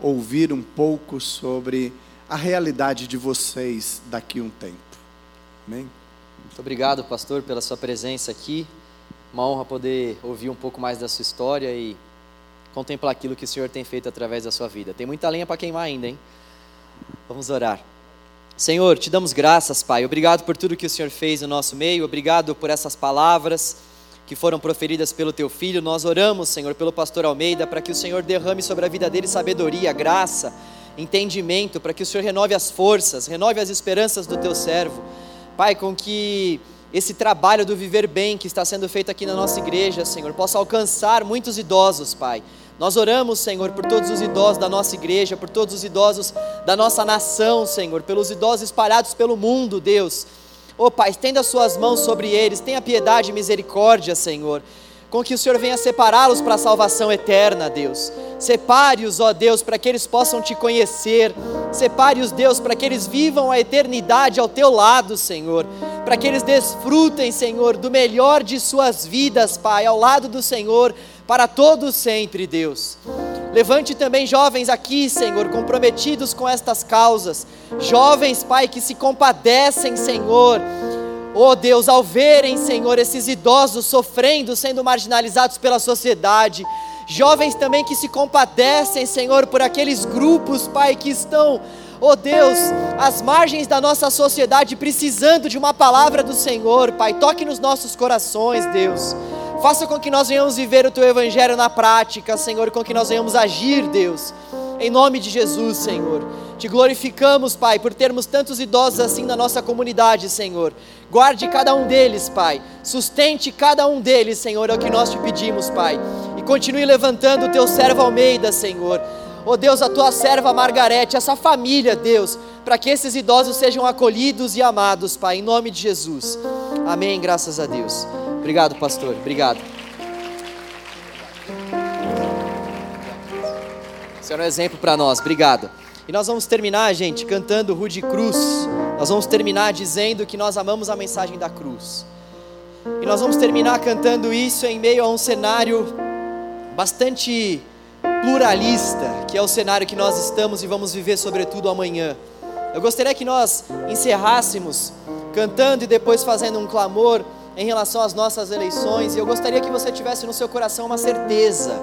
ouvir um pouco sobre a realidade de vocês daqui a um tempo. Amém? Muito obrigado, pastor, pela sua presença aqui. Uma honra poder ouvir um pouco mais da sua história e contemplar aquilo que o Senhor tem feito através da sua vida. Tem muita lenha para queimar ainda, hein? Vamos orar. Senhor, te damos graças, Pai. Obrigado por tudo que o Senhor fez no nosso meio. Obrigado por essas palavras que foram proferidas pelo teu filho. Nós oramos, Senhor, pelo pastor Almeida, para que o Senhor derrame sobre a vida dele sabedoria, graça, entendimento, para que o Senhor renove as forças, renove as esperanças do teu servo. Pai, com que esse trabalho do viver bem que está sendo feito aqui na nossa igreja, Senhor, possa alcançar muitos idosos, Pai. Nós oramos, Senhor, por todos os idosos da nossa igreja, por todos os idosos da nossa nação, Senhor, pelos idosos espalhados pelo mundo, Deus Ó oh, Pai, estenda as suas mãos sobre eles, tenha piedade e misericórdia, Senhor. Com que o Senhor venha separá-los para a salvação eterna, Deus. Separe-os, ó Deus, para que eles possam te conhecer. Separe-os, Deus, para que eles vivam a eternidade ao teu lado, Senhor. Para que eles desfrutem, Senhor, do melhor de suas vidas, Pai, ao lado do Senhor, para todos sempre, Deus. Levante também jovens aqui, Senhor, comprometidos com estas causas. Jovens, Pai, que se compadecem, Senhor. Oh Deus, ao verem, Senhor, esses idosos sofrendo, sendo marginalizados pela sociedade. Jovens também que se compadecem, Senhor, por aqueles grupos, Pai, que estão oh Deus, as margens da nossa sociedade precisando de uma palavra do Senhor, Pai. Toque nos nossos corações, Deus. Faça com que nós venhamos viver o Teu Evangelho na prática, Senhor, com que nós venhamos agir, Deus. Em nome de Jesus, Senhor. Te glorificamos, Pai, por termos tantos idosos assim na nossa comunidade, Senhor. Guarde cada um deles, Pai. Sustente cada um deles, Senhor, é o que nós te pedimos, Pai. E continue levantando o teu servo Almeida, Senhor. Oh Deus, a tua serva Margarete, essa família, Deus, para que esses idosos sejam acolhidos e amados, Pai, em nome de Jesus. Amém, graças a Deus. Obrigado, pastor. Obrigado. Senhor é um exemplo para nós. Obrigado. E nós vamos terminar, gente, cantando Rude Cruz. Nós vamos terminar dizendo que nós amamos a mensagem da cruz. E nós vamos terminar cantando isso em meio a um cenário bastante pluralista, que é o cenário que nós estamos e vamos viver, sobretudo amanhã. Eu gostaria que nós encerrássemos cantando e depois fazendo um clamor em relação às nossas eleições, e eu gostaria que você tivesse no seu coração uma certeza,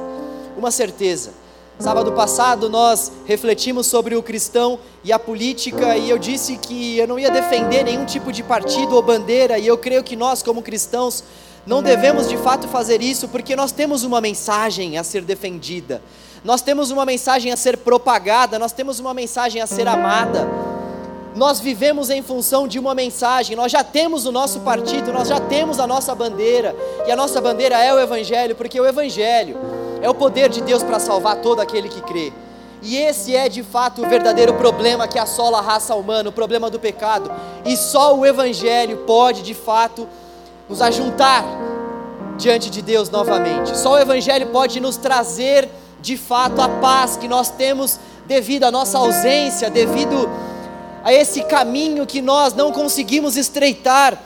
uma certeza. Sábado passado nós refletimos sobre o cristão e a política, e eu disse que eu não ia defender nenhum tipo de partido ou bandeira, e eu creio que nós, como cristãos, não devemos de fato fazer isso, porque nós temos uma mensagem a ser defendida, nós temos uma mensagem a ser propagada, nós temos uma mensagem a ser amada. Nós vivemos em função de uma mensagem, nós já temos o nosso partido, nós já temos a nossa bandeira, e a nossa bandeira é o Evangelho, porque o Evangelho é o poder de Deus para salvar todo aquele que crê. E esse é de fato o verdadeiro problema que assola a raça humana, o problema do pecado. E só o Evangelho pode de fato nos ajuntar diante de Deus novamente. Só o Evangelho pode nos trazer de fato a paz que nós temos devido à nossa ausência, devido a esse caminho que nós não conseguimos estreitar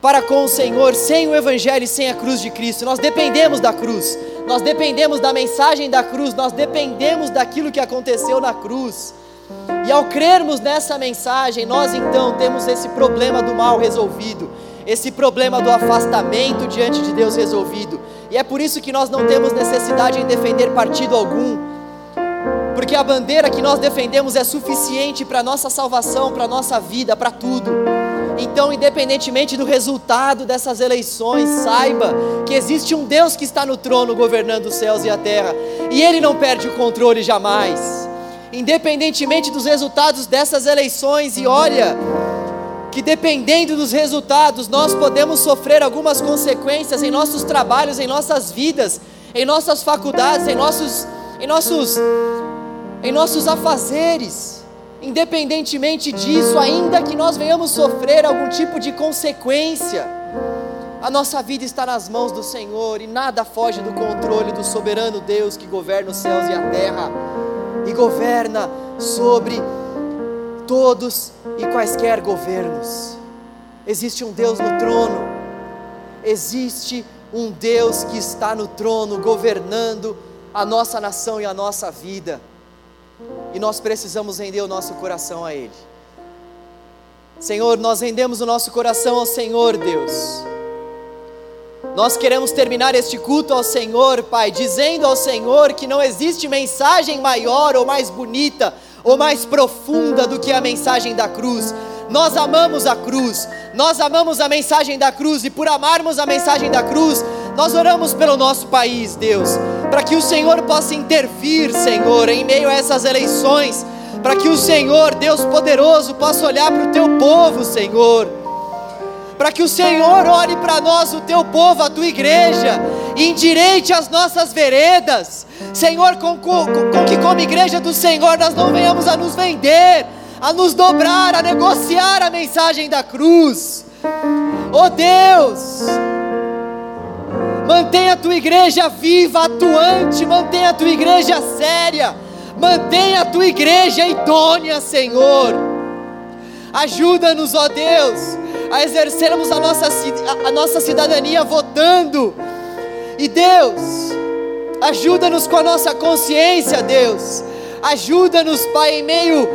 para com o Senhor sem o Evangelho e sem a cruz de Cristo. Nós dependemos da cruz, nós dependemos da mensagem da cruz, nós dependemos daquilo que aconteceu na cruz. E ao crermos nessa mensagem, nós então temos esse problema do mal resolvido, esse problema do afastamento diante de Deus resolvido. E é por isso que nós não temos necessidade em defender partido algum porque a bandeira que nós defendemos é suficiente para nossa salvação, para nossa vida, para tudo. Então, independentemente do resultado dessas eleições, saiba que existe um Deus que está no trono governando os céus e a terra, e ele não perde o controle jamais. Independentemente dos resultados dessas eleições, e olha, que dependendo dos resultados, nós podemos sofrer algumas consequências em nossos trabalhos, em nossas vidas, em nossas faculdades, em nossos, em nossos em nossos afazeres, independentemente disso, ainda que nós venhamos sofrer algum tipo de consequência, a nossa vida está nas mãos do Senhor e nada foge do controle do soberano Deus que governa os céus e a terra e governa sobre todos e quaisquer governos. Existe um Deus no trono, existe um Deus que está no trono governando a nossa nação e a nossa vida e nós precisamos render o nosso coração a Ele. Senhor, nós rendemos o nosso coração ao Senhor, Deus. Nós queremos terminar este culto ao Senhor, Pai, dizendo ao Senhor que não existe mensagem maior ou mais bonita ou mais profunda do que a mensagem da cruz. Nós amamos a cruz, nós amamos a mensagem da cruz, e por amarmos a mensagem da cruz, nós oramos pelo nosso país, Deus, para que o Senhor possa intervir, Senhor, em meio a essas eleições, para que o Senhor, Deus poderoso, possa olhar para o teu povo, Senhor, para que o Senhor olhe para nós, o teu povo, a tua igreja, e endireite as nossas veredas, Senhor, com, com, com que como igreja do Senhor nós não venhamos a nos vender, a nos dobrar, a negociar a mensagem da cruz. Oh Deus, Mantenha a tua igreja viva, atuante, mantenha a tua igreja séria, mantenha a tua igreja idônea, Senhor. Ajuda-nos, ó Deus, a exercermos a nossa, a nossa cidadania votando. E Deus, ajuda-nos com a nossa consciência, Deus. Ajuda-nos, Pai, em meio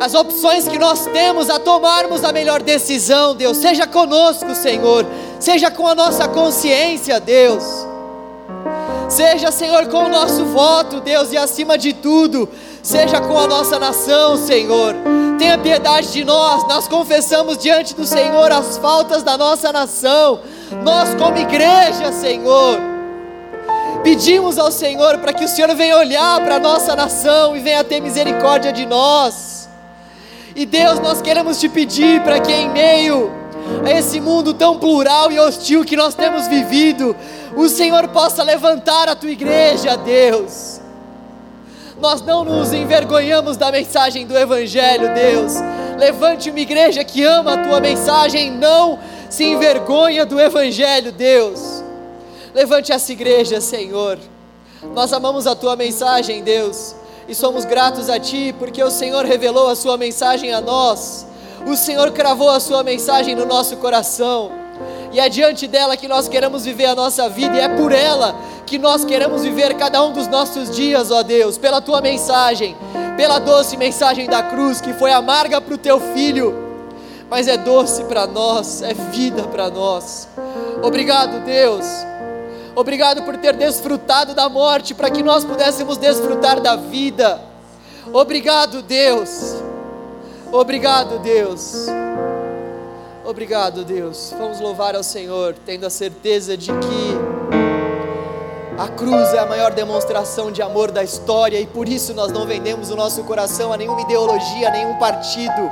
às opções que nós temos a tomarmos a melhor decisão, Deus. Seja conosco, Senhor seja com a nossa consciência, Deus. Seja, Senhor, com o nosso voto, Deus, e acima de tudo, seja com a nossa nação, Senhor. Tenha piedade de nós, nós confessamos diante do Senhor as faltas da nossa nação, nós, como igreja, Senhor. Pedimos ao Senhor para que o Senhor venha olhar para a nossa nação e venha ter misericórdia de nós. E Deus, nós queremos te pedir para que em meio a esse mundo tão plural e hostil que nós temos vivido, o Senhor possa levantar a tua igreja, Deus. Nós não nos envergonhamos da mensagem do Evangelho, Deus. Levante uma igreja que ama a tua mensagem, não se envergonha do Evangelho, Deus. Levante essa igreja, Senhor. Nós amamos a tua mensagem, Deus, e somos gratos a ti porque o Senhor revelou a sua mensagem a nós. O Senhor cravou a sua mensagem no nosso coração. E é diante dela que nós queremos viver a nossa vida, e é por ela que nós queremos viver cada um dos nossos dias, ó Deus, pela tua mensagem, pela doce mensagem da cruz, que foi amarga para o teu filho, mas é doce para nós, é vida para nós. Obrigado, Deus. Obrigado por ter desfrutado da morte para que nós pudéssemos desfrutar da vida. Obrigado, Deus. Obrigado, Deus. Obrigado, Deus. Vamos louvar ao Senhor, tendo a certeza de que a cruz é a maior demonstração de amor da história e por isso nós não vendemos o nosso coração a nenhuma ideologia, a nenhum partido.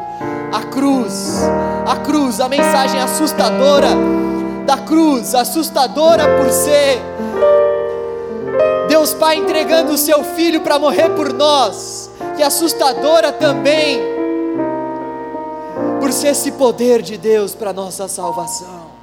A cruz, a cruz, a mensagem assustadora da cruz, assustadora por ser. Deus Pai entregando o seu filho para morrer por nós, e assustadora também. Por ser esse poder de Deus para nossa salvação.